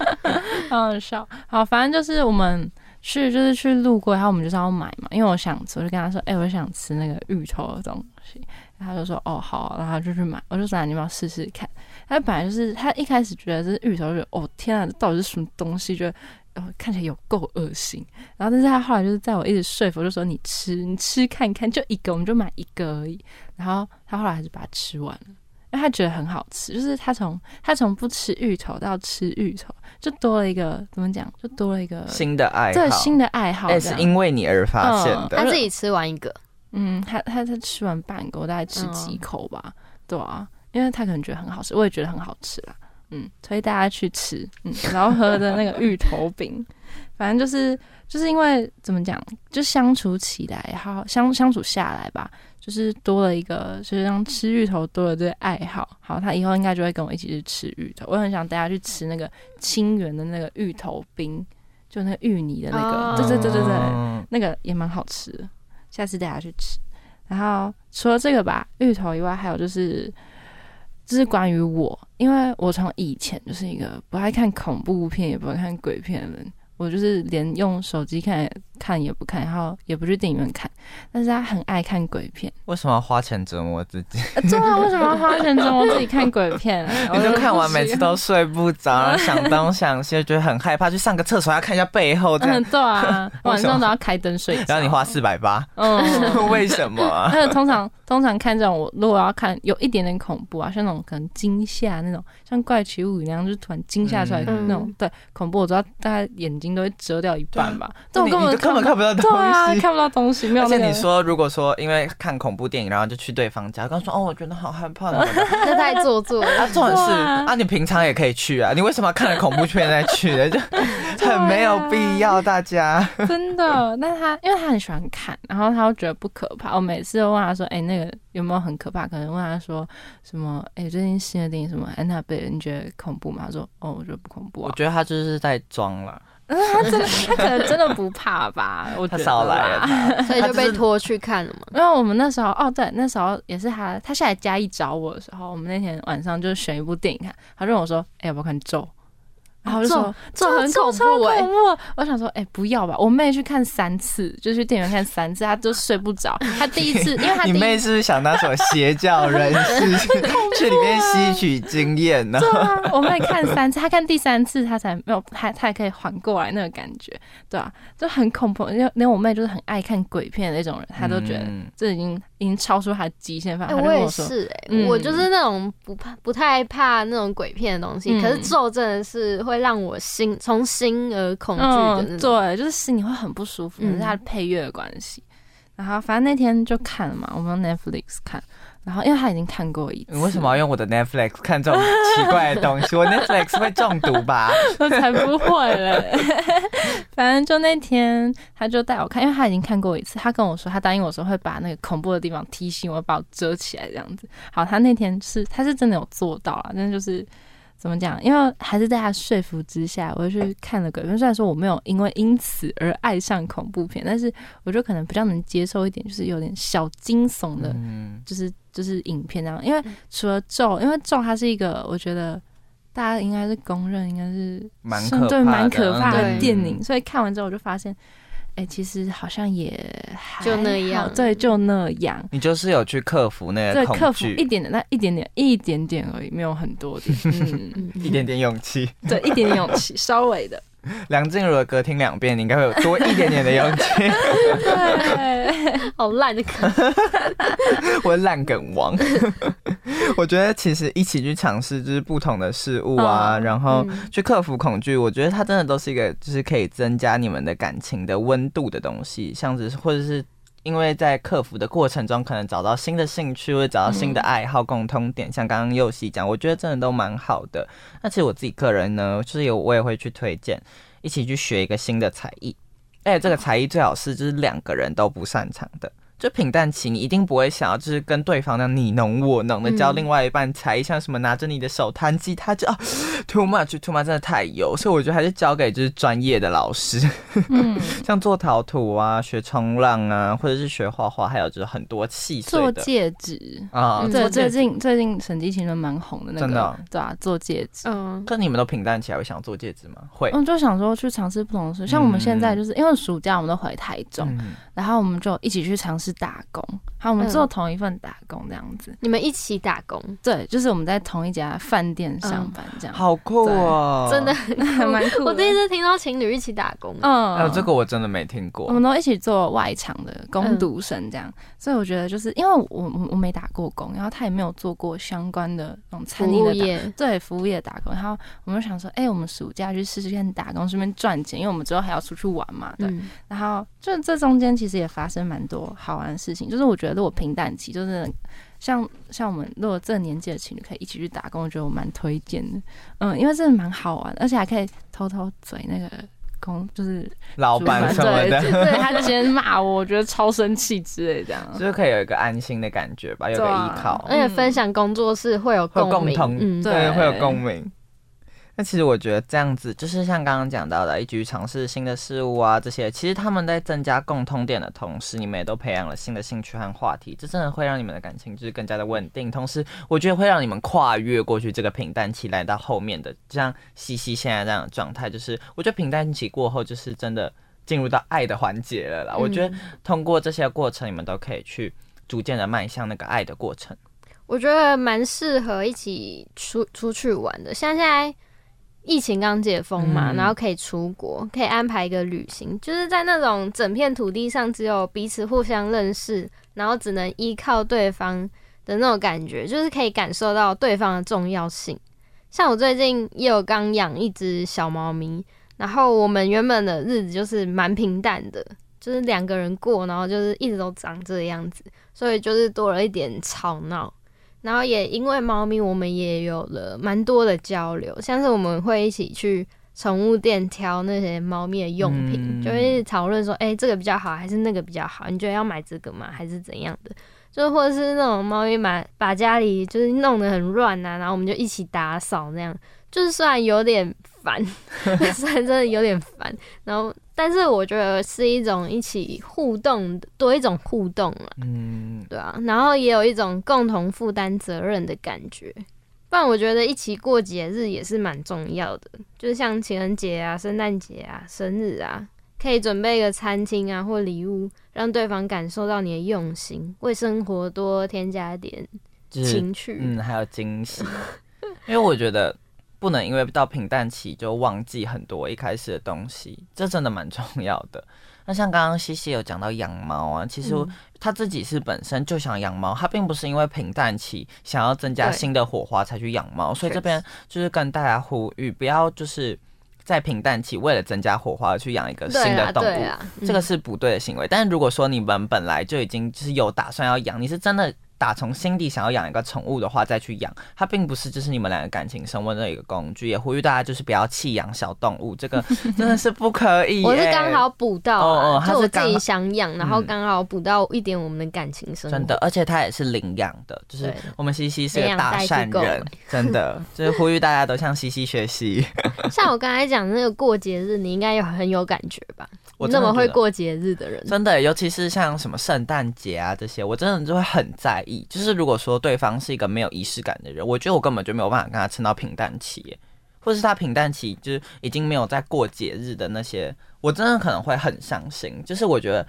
好好笑。好，反正就是我们去，就是去路过，然后我们就是要买嘛，因为我想吃，我就跟他说，哎、我想吃那个芋头的东西。然后他就说，哦，好啊、然后就去买。我就说，你要不要试试看？他本来就是他一开始觉得这是芋头，就觉得哦天啊，这到底是什么东西？觉得。哦，看起来有够恶心，然后但是他后来就是在我一直说服，就说你吃，你吃看看，就一个，我们就买一个而已。然后他后来还是把它吃完了，因为他觉得很好吃，就是他从他从不吃芋头到吃芋头，就多了一个怎么讲，就多了一个新的爱好，对新的爱好哎、这样。是因为你而发现的。他自己吃完一个，嗯，他他他吃完半个，我大概吃几口吧，对啊，因为他可能觉得很好吃，我也觉得很好吃啦。嗯，推大家去吃，嗯，然后喝的那个芋头饼，反正就是就是因为怎么讲，就相处起来，然后相相处下来吧，就是多了一个，就是让吃芋头多了这个爱好。好，他以后应该就会跟我一起去吃芋头。我很想带他去吃那个清源的那个芋头冰，就那个芋泥的那个，哦对对对对对，嗯那个也蛮好吃的，下次带他去吃。然后除了这个吧，芋头以外，还有就是，这是关于我，因为我从以前就是一个不爱看恐怖片，也不爱看鬼片的人，我就是连用手机看看也不看，然后也不去电影院看。但是他很爱看鬼片，为什么要花钱折磨自己？呃对啊，为什么要花钱折磨自己看鬼片啊？你就看完每次都睡不着，然后想东想西，觉得很害怕，去上个厕所要看一下背后这样嗯，，对啊，晚上都要开灯睡觉。然后你花四百八，嗯，为什么啊？而且通常通常看这种，我如果要看有一点点恐怖啊，像那种可能惊吓那种，像怪奇物语那样，就是突然惊吓出来嗯那种，对恐怖，我知道大家眼睛都会遮掉一半吧，这这我根本根本看不到对东啊，西。看不到东西，没有而且那你说，如果说因为看恐怖电影，然后就去对方家，刚说哦，我觉得好害怕什么的，这太做作了。啊，重点是啊啊，你平常也可以去啊，你为什么要看了恐怖片再去呢？就很没有必要，大家。真的，那他因为他很喜欢看，然后他又觉得不可怕。我每次都问他说：“哎、那个有没有很可怕？”可能问他说什么：“哎、最近新的电影什么安娜贝尔，你觉得恐怖吗？”他说：“哦，我觉得不恐怖啊。我觉得他就是在装了，” 他真的，他可能真的不怕吧？我觉他得少来了啦。他。所以就被拖去看了嘛。因为我们那时候哦，对，那时候也是他，他下来嘉义找我的时候，我们那天晚上就选一部电影看，他就问我说：“哎、要不要看咒？”然后我就说：“这很恐超怖哎、恐怖！我想说，哎、不要吧。我妹去看三次，就去电影院看三次，她都睡不着。她第一次，因为她你妹是不是想当什么邪教人士，去里面吸取经验呢？对啊，我妹看三次，她看第三次，她才没有，她她也可以缓过来那个感觉，对啊，就很恐怖。因为连我妹就是很爱看鬼片的那种人，她都觉得嗯这已经已经超出她的极限范哎、围。她我也是哎、嗯我就是那种不怕、不太怕那种鬼片的东西，嗯可是咒真的是会让我心从心而恐惧的那嗯，种。对，就是心里会很不舒服，可嗯是它的配乐的关系。然后反正那天就看了嘛，我们用 Netflix 看，然后因为他已经看过一次，你为什么要用我的 Netflix 看这种奇怪的东西？我 Netflix 会中毒吧？我才不会嘞！反正就那天他就带我看，因为他已经看过一次，他跟我说他答应我说会把那个恐怖的地方提醒我，把我遮起来这样子。好，他那天是他是真的有做到了，但是就是怎么讲？因为还是在他说服之下，我就去看了鬼片。虽然说我没有因为因此而爱上恐怖片，但是我就可能比较能接受一点，就是有点小惊悚的嗯，就是就是影片这样，因为除了咒，因为咒它是一个我觉得大家应该是公认应该是算蛮可怕的对蛮可怕的嗯电影，所以看完之后我就发现，哎、其实好像也还就那样对，就那样。你就是有去克服那个对，个克服，一点点，那一点点，一点点而已，没有很多点。嗯，嗯一点点勇气。对，一点点勇气，稍微的。梁静茹的歌听两遍，你应该会有多一点点的勇气。对，好烂的歌，我烂梗王。我觉得其实一起去尝试就是不同的事物啊，嗯然后嗯去克服恐惧，我觉得它真的都是一个就是可以增加你们的感情的温度的东西，像是或者是。因为在克服的过程中，可能找到新的兴趣，或者找到新的爱好共通点。像刚刚佑熙讲，我觉得真的都蛮好的。那其实我自己个人呢，就是有我也会去推荐一起去学一个新的才艺，而且这个才艺最好是就是两个人都不擅长的。就平淡期，你一定不会想要就是跟对方那样你侬我侬的教另外一半才艺，像什么拿着你的手弹吉他，就啊 too much too much 真的太油，所以我觉得还是交给就是专业的老师，嗯，像做陶土啊、学冲浪啊，或者是学画画，还有就是很多细碎做戒指。啊，嗯对，最近最近审计情人蛮红的那个，真的哦。对啊，做戒指。嗯，可你们都平淡起来会想做戒指吗？会，嗯，就想说去尝试不同的事，像我们现在就是因为暑假我们都回台中，嗯。然后我们就一起去尝试打工，好我们嗯做同一份打工这样子。你们一起打工，对，就是我们在同一家饭店上班这样，好酷哦，真的。还 蛮酷的。我第一次听到情侣一起打工，嗯，还有这个我真的没听过。我，们都一起做外场的工读生这样，所以我觉得就是因为我我我没打过工，然后他也没有做过相关的那种餐饮的打。务业，对服务业打工，然后我们就想说，哎、我们暑假去试试看打工，顺便赚钱，因为我们之后还要出去玩嘛。对，嗯，然后就这中间其实也发生蛮多好玩的事情，就是我觉得如果平淡期，就是像像我们如果这个年纪的情侣可以一起去打工，我觉得我蛮推荐的。嗯，因为真的蛮好玩的，而且还可以偷偷嘴那个工，就是老板什么对的，对他就先骂我，我觉得超生气之类这样。就是可以有一个安心的感觉吧，有个依靠。而且分享工作室会有共鸣，共同，嗯，对会有共鸣。那其实我觉得这样子，就是像刚刚讲到的，一起去尝试新的事物啊，这些，其实他们在增加共通点的同时，你们也都培养了新的兴趣和话题，这真的会让你们的感情就是更加的稳定。同时，我觉得会让你们跨越过去这个平淡期，来到后面的，就像西西现在这样的状态，就是我觉得平淡期过后，就是真的进入到爱的环节了啦。我觉得通过这些过程，你们都可以去逐渐的迈向那个爱的过程。我觉得蛮适合一起出出去玩的。像现在疫情刚解封嘛，嗯然后可以出国，可以安排一个旅行，就是在那种整片土地上只有彼此互相认识，然后只能依靠对方的那种感觉，就是可以感受到对方的重要性。像我最近也有刚养一只小猫咪，然后我们原本的日子就是蛮平淡的，就是两个人过，然后就是一直都长这个样子，所以就是多了一点吵闹。然后也因为猫咪，我们也有了蛮多的交流，像是我们会一起去宠物店挑那些猫咪的用品，嗯就会讨论说，哎、这个比较好还是那个比较好？你觉得要买这个吗？还是怎样的？就或者是那种猫咪把把家里就是弄得很乱啊，然后我们就一起打扫那样，就是虽然有点烦，虽然真的有点烦，然后但是我觉得是一种一起互动的，多一种互动了。嗯，对啊，然后也有一种共同负担责任的感觉。不然我觉得一起过节日也是蛮重要的，就是像情人节啊、圣诞节啊、生日啊，可以准备一个餐厅啊或礼物，让对方感受到你的用心，为生活多添加一点就是情趣。嗯，还有惊喜，因为我觉得不能因为到平淡期就忘记很多一开始的东西，这真的蛮重要的。那像刚刚西西有讲到养猫啊，其实嗯他自己是本身就想养猫，他并不是因为平淡期想要增加新的火花才去养猫，所以这边就是跟大家呼吁，不要就是在平淡期为了增加火花而去养一个新的动物。这个是不对的行为。但是如果说你们本来就已经就是有打算要养，你是真的打从心底想要养一个宠物的话，再去养，它并不是就是你们两个感情升温的一个工具。也呼吁大家就是不要弃养小动物，这个 真的是不可以耶。我是刚好补到就我自己想养，然后嗯刚好补到一点我们的感情升温。真的，而且它也是领养的，就是我们西西是个大善人，真的 就是呼吁大家都向西西学习。像我刚才讲那个过节日，你应该有很有感觉吧？我你那么会过节日的人，真的，尤其是像什么圣诞节啊这些，我真的就会很在意。就是如果说对方是一个没有仪式感的人，我觉得我根本就没有办法跟他撑到平淡期耶，或是他平淡期就是已经没有在过节日的那些，我真的可能会很伤心。就是我觉得，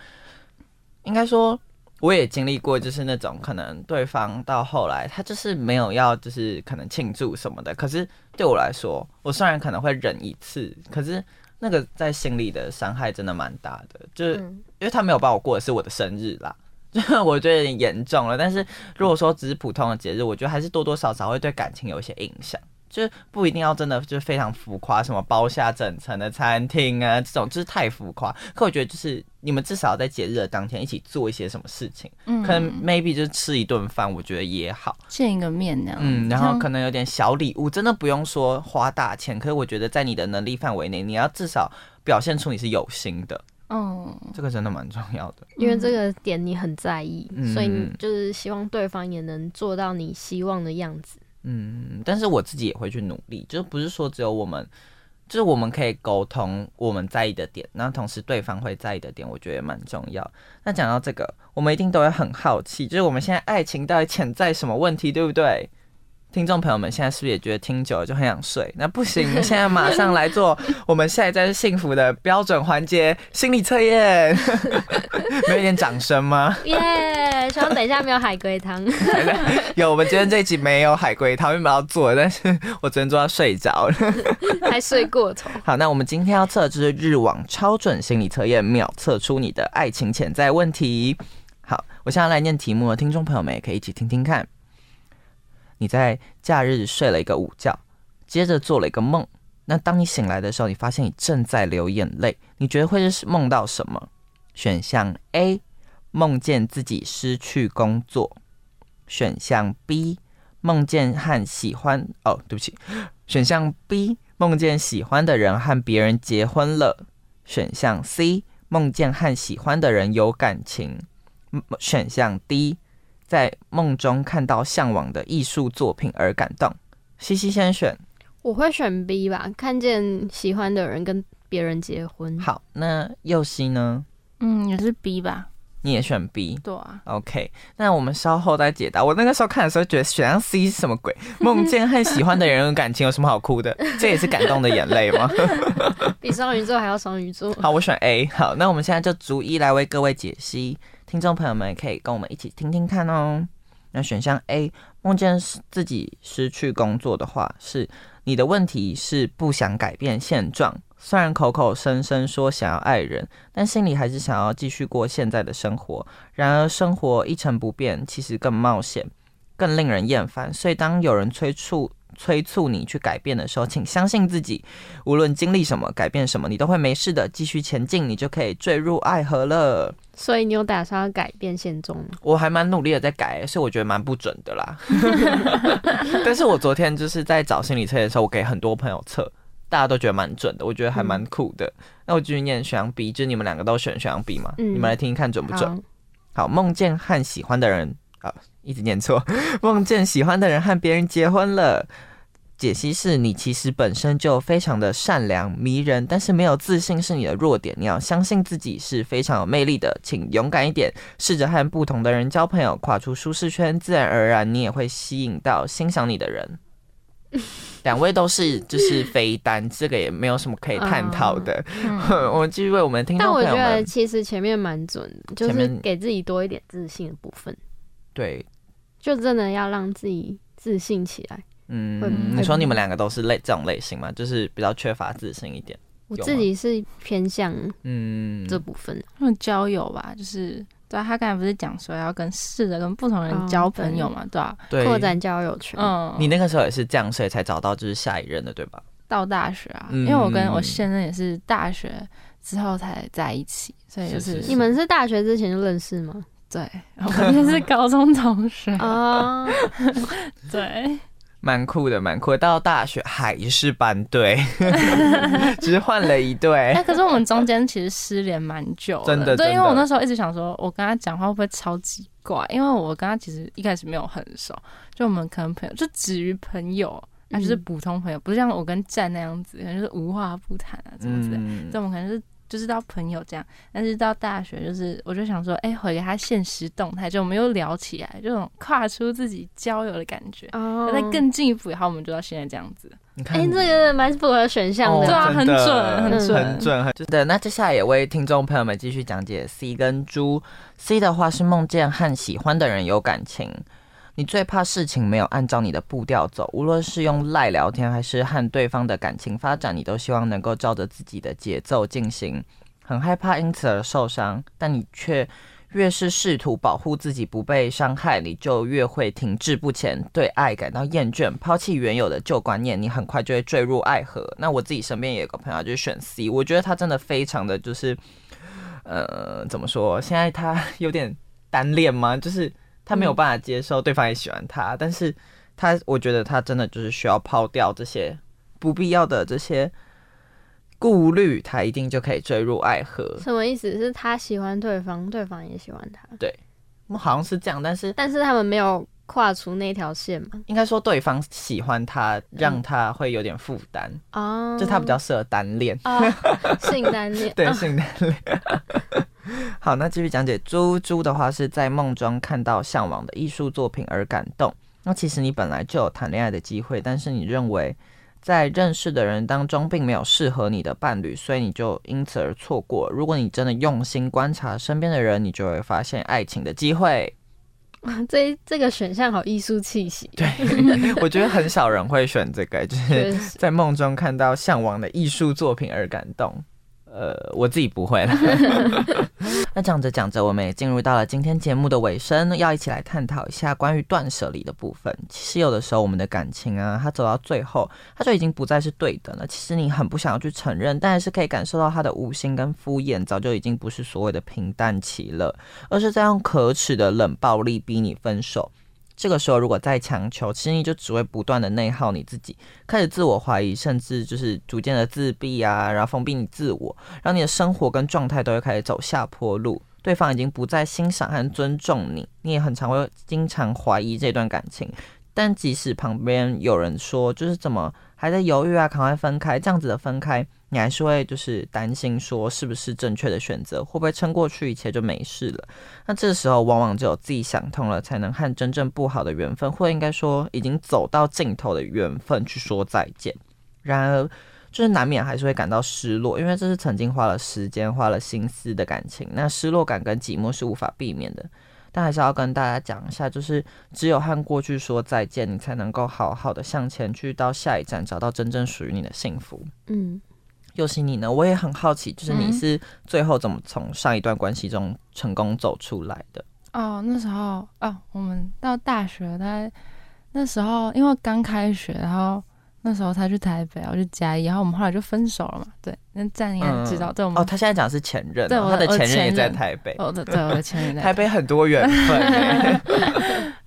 应该说我也经历过，就是那种可能对方到后来他就是没有要就是可能庆祝什么的，可是对我来说，我虽然可能会忍一次，可是那个在心里的伤害真的蛮大的，就是。嗯，因为他没有帮我过的是我的生日啦，就我觉得有点严重了。但是如果说只是普通的节日，我觉得还是多多少少会对感情有一些影响。就是不一定要真的就是非常浮夸，什么包下整层的餐厅啊这种，就是太浮夸。可我觉得就是你们至少在节日的当天一起做一些什么事情，嗯可能 maybe 就是吃一顿饭，我觉得也好。见一个面那样。嗯，然后可能有点小礼物，真的不用说花大钱，可是我觉得在你的能力范围内，你要至少表现出你是有心的，嗯，这个真的蛮重要的。因为这个点你很在意，嗯所以你就是希望对方也能做到你希望的样子。嗯，但是我自己也会去努力，就是不是说只有我们，就是我们可以沟通我们在意的点，然后同时对方会在意的点，我觉得也蛮重要。那讲到这个，我们一定都会很好奇，就是我们现在爱情到底潜在什么问题，对不对？听众朋友们，现在是不是也觉得听久了就很想睡？那不行，现在马上来做我们下一站幸福的标准环节——心理测验。没有一点掌声吗？耶、希望等一下没有海龟汤。有，我们今天这一集没有海龟汤，原本要做，但是我昨天做到睡着了。还睡过头。好，那我们今天要测的就是日网超准心理测验，秒测出你的爱情潜在问题。好，我现在来念题目了，听众朋友们也可以一起听听看。你在假日睡了一个午觉，接着做了一个梦。那当你醒来的时候，你发现你正在流眼泪，你觉得会是梦到什么？选项 A，梦见自己失去工作；选项 B，梦见和喜欢哦，对不起，选项 B，梦见喜欢的人和别人结婚了；选项 C，梦见和喜欢的人有感情；嗯选项 D，在梦中看到向往的艺术作品而感动。西西先选。我会选 B 吧，看见喜欢的人跟别人结婚。好，那右西呢？嗯，也是 B 吧？你也选 B。对啊，OK，那我们稍后再解答。我那个时候看的时候，觉得选项 C 是什么鬼？梦见和喜欢的人有感情有什么好哭的？这也是感动的眼泪吗？比双鱼座还要双鱼座。好，我选 A。好，那我们现在就逐一来为各位解析，听众朋友们也可以跟我们一起听听看哦。那选项 A，梦见自己失去工作的话，是你的问题是不想改变现状，虽然口口声声说想要爱人，但心里还是想要继续过现在的生活。然而，生活一成不变，其实更冒险，更令人厌烦。所以，当有人催促催促你去改变的时候，请相信自己，无论经历什么、改变什么，你都会没事的，继续前进，你就可以坠入爱河了。所以你有打算要改变现状吗？我还蛮努力的在改，所以我觉得蛮不准的啦。但是我昨天就是在找心理测验的时候，我给很多朋友测，大家都觉得蛮准的，我觉得还蛮酷的。那我继续念选项 B，就是你们两个都选选项 B 嘛？嗯你们来听听看准不准？好，梦见和喜欢的人啊，一直念错，梦见喜欢的人和别人结婚了。解析是你其实本身就非常的善良迷人，但是没有自信是你的弱点。你要相信自己是非常有魅力的，请勇敢一点，试着和不同的人交朋友，跨出舒适圈，自然而然你也会吸引到欣赏你的人。两位都是就是非单，这个也没有什么可以探讨的。我们继续为我们听众但我觉得其实前面蛮准的，就是给自己多一点自信的部分，对，就真的要让自己自信起来。嗯，你说你们两个都是类这种类型吗？就是比较缺乏自信一点。我自己是偏向嗯，这部分，那种交友吧，就是对啊，他刚才不是讲说要跟试着跟不同人交朋友嘛，对啊，对，扩展交友圈。嗯，你那个时候也是这样，所以才找到就是下一任的，对吧？到大学啊，嗯因为我跟我现任也是大学之后才在一起，所以就是是是你们是大学之前就认识吗？对，我们也是高中同学，啊，对，蛮酷的，蛮酷的。到大学还是班队，只是换了一哎、队。可是我们中间其实失联蛮久的对因为我那时候一直想说，我跟他讲话会不会超级怪？因为我跟他其实一开始没有很熟，就我们可能朋友就止于朋友，那、就是嗯普通朋友，不是像我跟战那样子，可能就是无话不谈啊，怎么之类的。嗯这我们可能是就是到朋友这样，但是到大学就是我就想说，哎、回给他现实动态，就我们又聊起来，这种跨出自己交友的感觉。哦那更进一步以后，我们就到现在这样子。你看，哎，这个蛮符合选项哦的。对啊很准很准很准，很真的。那接下来也为听众朋友们继续讲解 C 跟猪。C 的话是梦见和喜欢的人有感情。你最怕事情没有按照你的步调走，无论是用赖聊天还是和对方的感情发展，你都希望能够照着自己的节奏进行。很害怕因此而受伤，但你却越是试图保护自己不被伤害，你就越会停滞不前，对爱感到厌倦，抛弃原有的旧观念，你很快就会坠入爱河。那我自己身边也有个朋友就是选 C，我觉得他真的非常的就是，呃，怎么说？现在他 有点单恋吗？就是他没有办法接受对方也喜欢他，但是他我觉得他真的就是需要抛掉这些不必要的这些。顾虑，他一定就可以坠入爱河。什么意思？是他喜欢对方，对方也喜欢他。对，我好像是这样，但是但是他们没有跨出那条线嘛？应该说对方喜欢他，让他会有点负担哦，就他比较适合单恋，性单恋，对，性单恋。好，那继续讲解。猪猪的话是在梦中看到向往的艺术作品而感动。那其实你本来就有谈恋爱的机会，但是你认为。在认识的人当中，并没有适合你的伴侣，所以你就因此而错过。如果你真的用心观察身边的人，你就会发现爱情的机会。这这个选项好艺术气息。对，我觉得很少人会选这个，就是在梦中看到向往的艺术作品而感动。呃，我自己不会了。那讲着讲着，我们也进入到了今天节目的尾声，要一起来探讨一下关于断舍离的部分。其实有的时候，我们的感情啊，它走到最后，它就已经不再是对等了。其实你很不想要去承认，但是可以感受到他的无心跟敷衍，早就已经不是所谓的平淡期了，而是在用可耻的冷暴力逼你分手。这个时候，如果再强求，其实你就只会不断的内耗你自己，开始自我怀疑，甚至就是逐渐的自闭啊，然后封闭你自我，让你的生活跟状态都会开始走下坡路。对方已经不再欣赏和尊重你，你也很常会经常怀疑这段感情。但即使旁边有人说，就是怎么还在犹豫啊，赶快分开，这样子的分开。你还是会就是担心说是不是正确的选择，会不会撑过去一切就没事了？那这时候往往只有自己想通了，才能和真正不好的缘分，或应该说已经走到尽头的缘分去说再见。然而，就是难免还是会感到失落，因为这是曾经花了时间、花了心思的感情。那失落感跟寂寞是无法避免的，但还是要跟大家讲一下，就是只有和过去说再见，你才能够好好的向前去，到下一站找到真正属于你的幸福。嗯。又是你呢？我也很好奇，就是你是最后怎么从上一段关系中成功走出来的？哦，那时候哦，我们到大学，他那时候因为刚开学，然后那时候他去台北，我去嘉义，然后我们后来就分手了嘛。对，那站应该知道。对，我们哦，他现在讲是前任，对，他的前任也在台北。哦，对，对，我的前任在台北，很多缘分。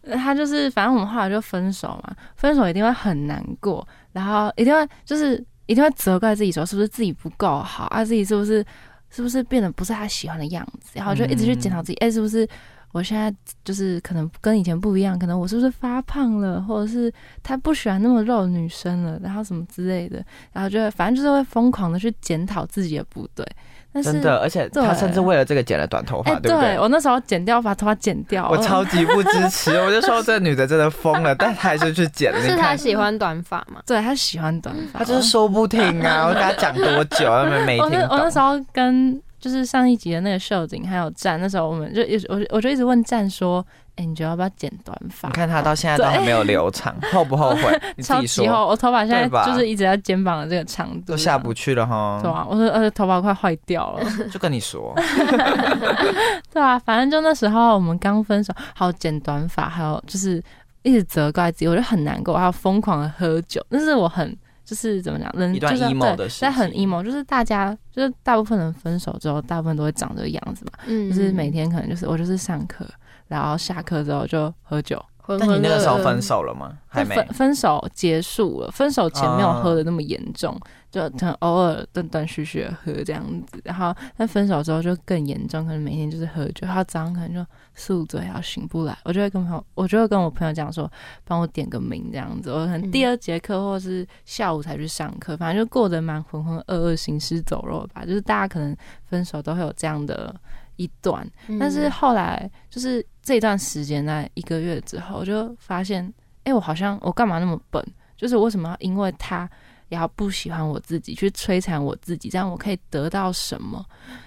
他就是，反正我们后来就分手嘛，分手一定会很难过，然后一定会就是。一定会责怪自己，说是不是自己不够好啊？自己是不是是不是变得不是他喜欢的样子？然后就一直去检讨自己，哎，是不是我现在就是可能跟以前不一样？可能我是不是发胖了，或者是他不喜欢那么肉的女生了，然后什么之类的？然后就反正就是会疯狂的去检讨自己的不对。真的，而且他甚至为了这个剪了短头发，对不对？我那时候剪掉，把头发剪掉，我超级不支持。我就说这女的真的疯了，但她还是去剪了。是她喜欢短发嘛？对，她喜欢短发，她就是说不听啊！我跟她讲多久，她们没听。我那时候跟就是上一集的那个秀景还有站，那时候我们就一直我我就一直问站说。你觉得要不要剪短发？你看他到现在都还没有留长，后不后悔？你自己说。我头发现在就是一直在肩膀的这个长度，都下不去了哈。对啊，我说而且，头发快坏掉了。就跟你说。对啊，反正就那时候我们刚分手，还有剪短发，还有就是一直责怪自己，我就很难过，还有疯狂的喝酒。那是我很就是怎么讲，人就是 emo 的在很 emo，就是大家就是大部分人分手之后，大部分都会长这个样子嘛。嗯，就是每天可能就是我就是上课。然后下课之后就喝酒，但你那个时候分手了吗？还没分手结束了，分手前没有喝的那么严重，就可能偶尔断断续续的喝这样子。然后但分手之后就更严重，可能每天就是喝酒，他早上可能就宿醉，然后醒不来。我就会跟朋友，我就会跟我朋友讲说，帮我点个名这样子。我可能第二节课或是下午才去上课，反正就过得蛮浑浑噩噩、行尸走肉吧。就是大家可能分手都会有这样的。一段，但是后来就是这段时间，在一个月之后，我就发现，哎，我好像我干嘛那么笨？就是为什么要因为他也要不喜欢我自己，去摧残我自己，这样我可以得到什么？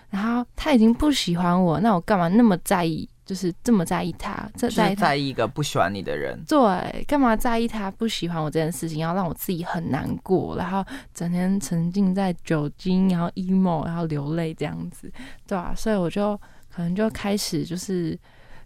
然后他已经不喜欢我，那我干嘛那么在意就是这么在意他，这在意在意一个不喜欢你的人，对，干嘛在意他不喜欢我这件事情，要让我自己很难过，然后整天沉浸在酒精，然后 emo，然后流泪这样子，对啊，所以我就可能就开始就是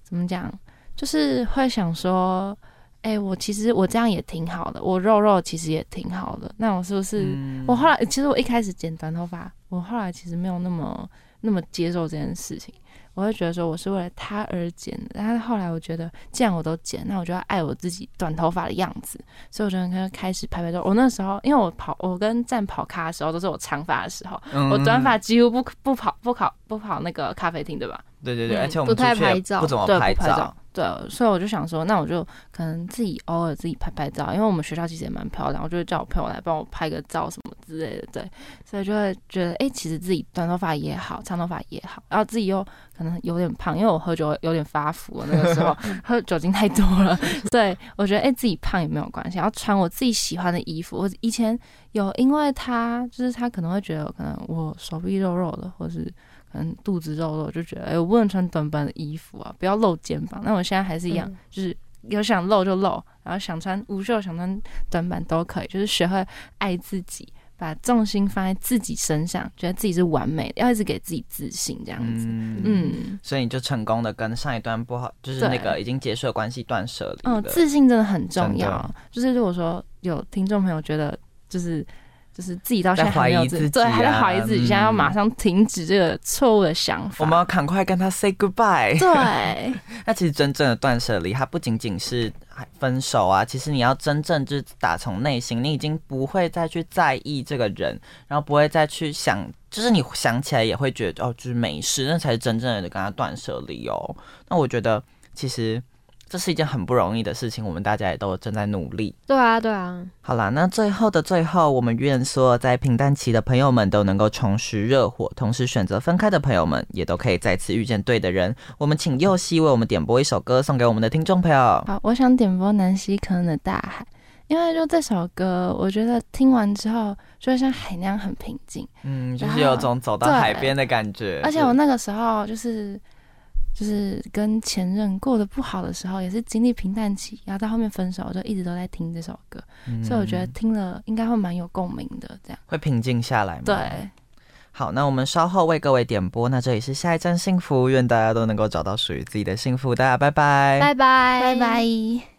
怎么讲，就是会想说，哎、我其实我这样也挺好的，我肉肉其实也挺好的，那我是不是？嗯我后来其实我一开始剪短头发，我后来其实没有那么那么接受这件事情。我会觉得说我是为了他而剪的，但是后来我觉得既然我都剪，那我就要爱我自己短头发的样子，所以我就开开始拍拍照。我那时候因为我跑，我跟站跑咖的时候都是我长发的时候，嗯我短发几乎不不跑不跑不跑那个咖啡厅，对吧？对对对，嗯而且我们不拍照不怎么对，不拍照。对，所以我就想说，那我就可能自己偶尔自己拍拍照，因为我们学校其实也蛮漂亮，我就会叫我朋友来帮我拍个照什么之类的。对，所以就会觉得，哎、其实自己短头发也好，长头发也好，然后自己又可能有点胖，因为我喝酒有点发福，那个时候 喝酒精太多了。对我觉得，哎、自己胖也没有关系，然后穿我自己喜欢的衣服。我以前有因为他，就是他可能会觉得，可能我手臂肉肉的，或是可能肚子肉肉，就觉得哎、我不能穿短版的衣服啊，不要露肩膀。那我现在还是一样，嗯就是有想露就露，然后想穿无袖、想穿短版都可以，就是学会爱自己，把重心放在自己身上，觉得自己是完美的，要一直给自己自信，这样子。嗯嗯所以你就成功的跟上一段不好，就是那个已经结束的关系断舍离嗯，自信真的很重要。就是如果说有听众朋友觉得就是。就是自己到现在在还没有怀疑自己对，还在啊怀疑自己，现在要嗯马上停止这个错误的想法。我们要赶快跟他 say goodbye。对，那其实真正的断舍离，它不仅仅是分手啊，其实你要真正就是打从内心，你已经不会再去在意这个人，然后不会再去想，就是你想起来也会觉得哦，就是没事，那才是真正的跟他断舍离哦。那我觉得其实这是一件很不容易的事情，我们大家也都正在努力。对啊，对啊，好啦，那最后的最后，我们愿所有在平淡期的朋友们都能够重拾热火，同时选择分开的朋友们也都可以再次遇见对的人。我们请右希为我们点播一首歌，送给我们的听众朋友。好，我想点播南希可能的《大海》，因为就这首歌，我觉得听完之后就会像海那样很平静，嗯，就是有种走到海边的感觉。而且我那个时候就是就是跟前任过得不好的时候，也是经历平淡期，然后到后面分手，我就一直都在听这首歌，嗯所以我觉得听了应该会蛮有共鸣的。这样会平静下来吗？对，。好，那我们稍后为各位点播。那这里是下一站幸福，愿大家都能够找到属于自己的幸福。大家拜拜，拜拜，拜拜。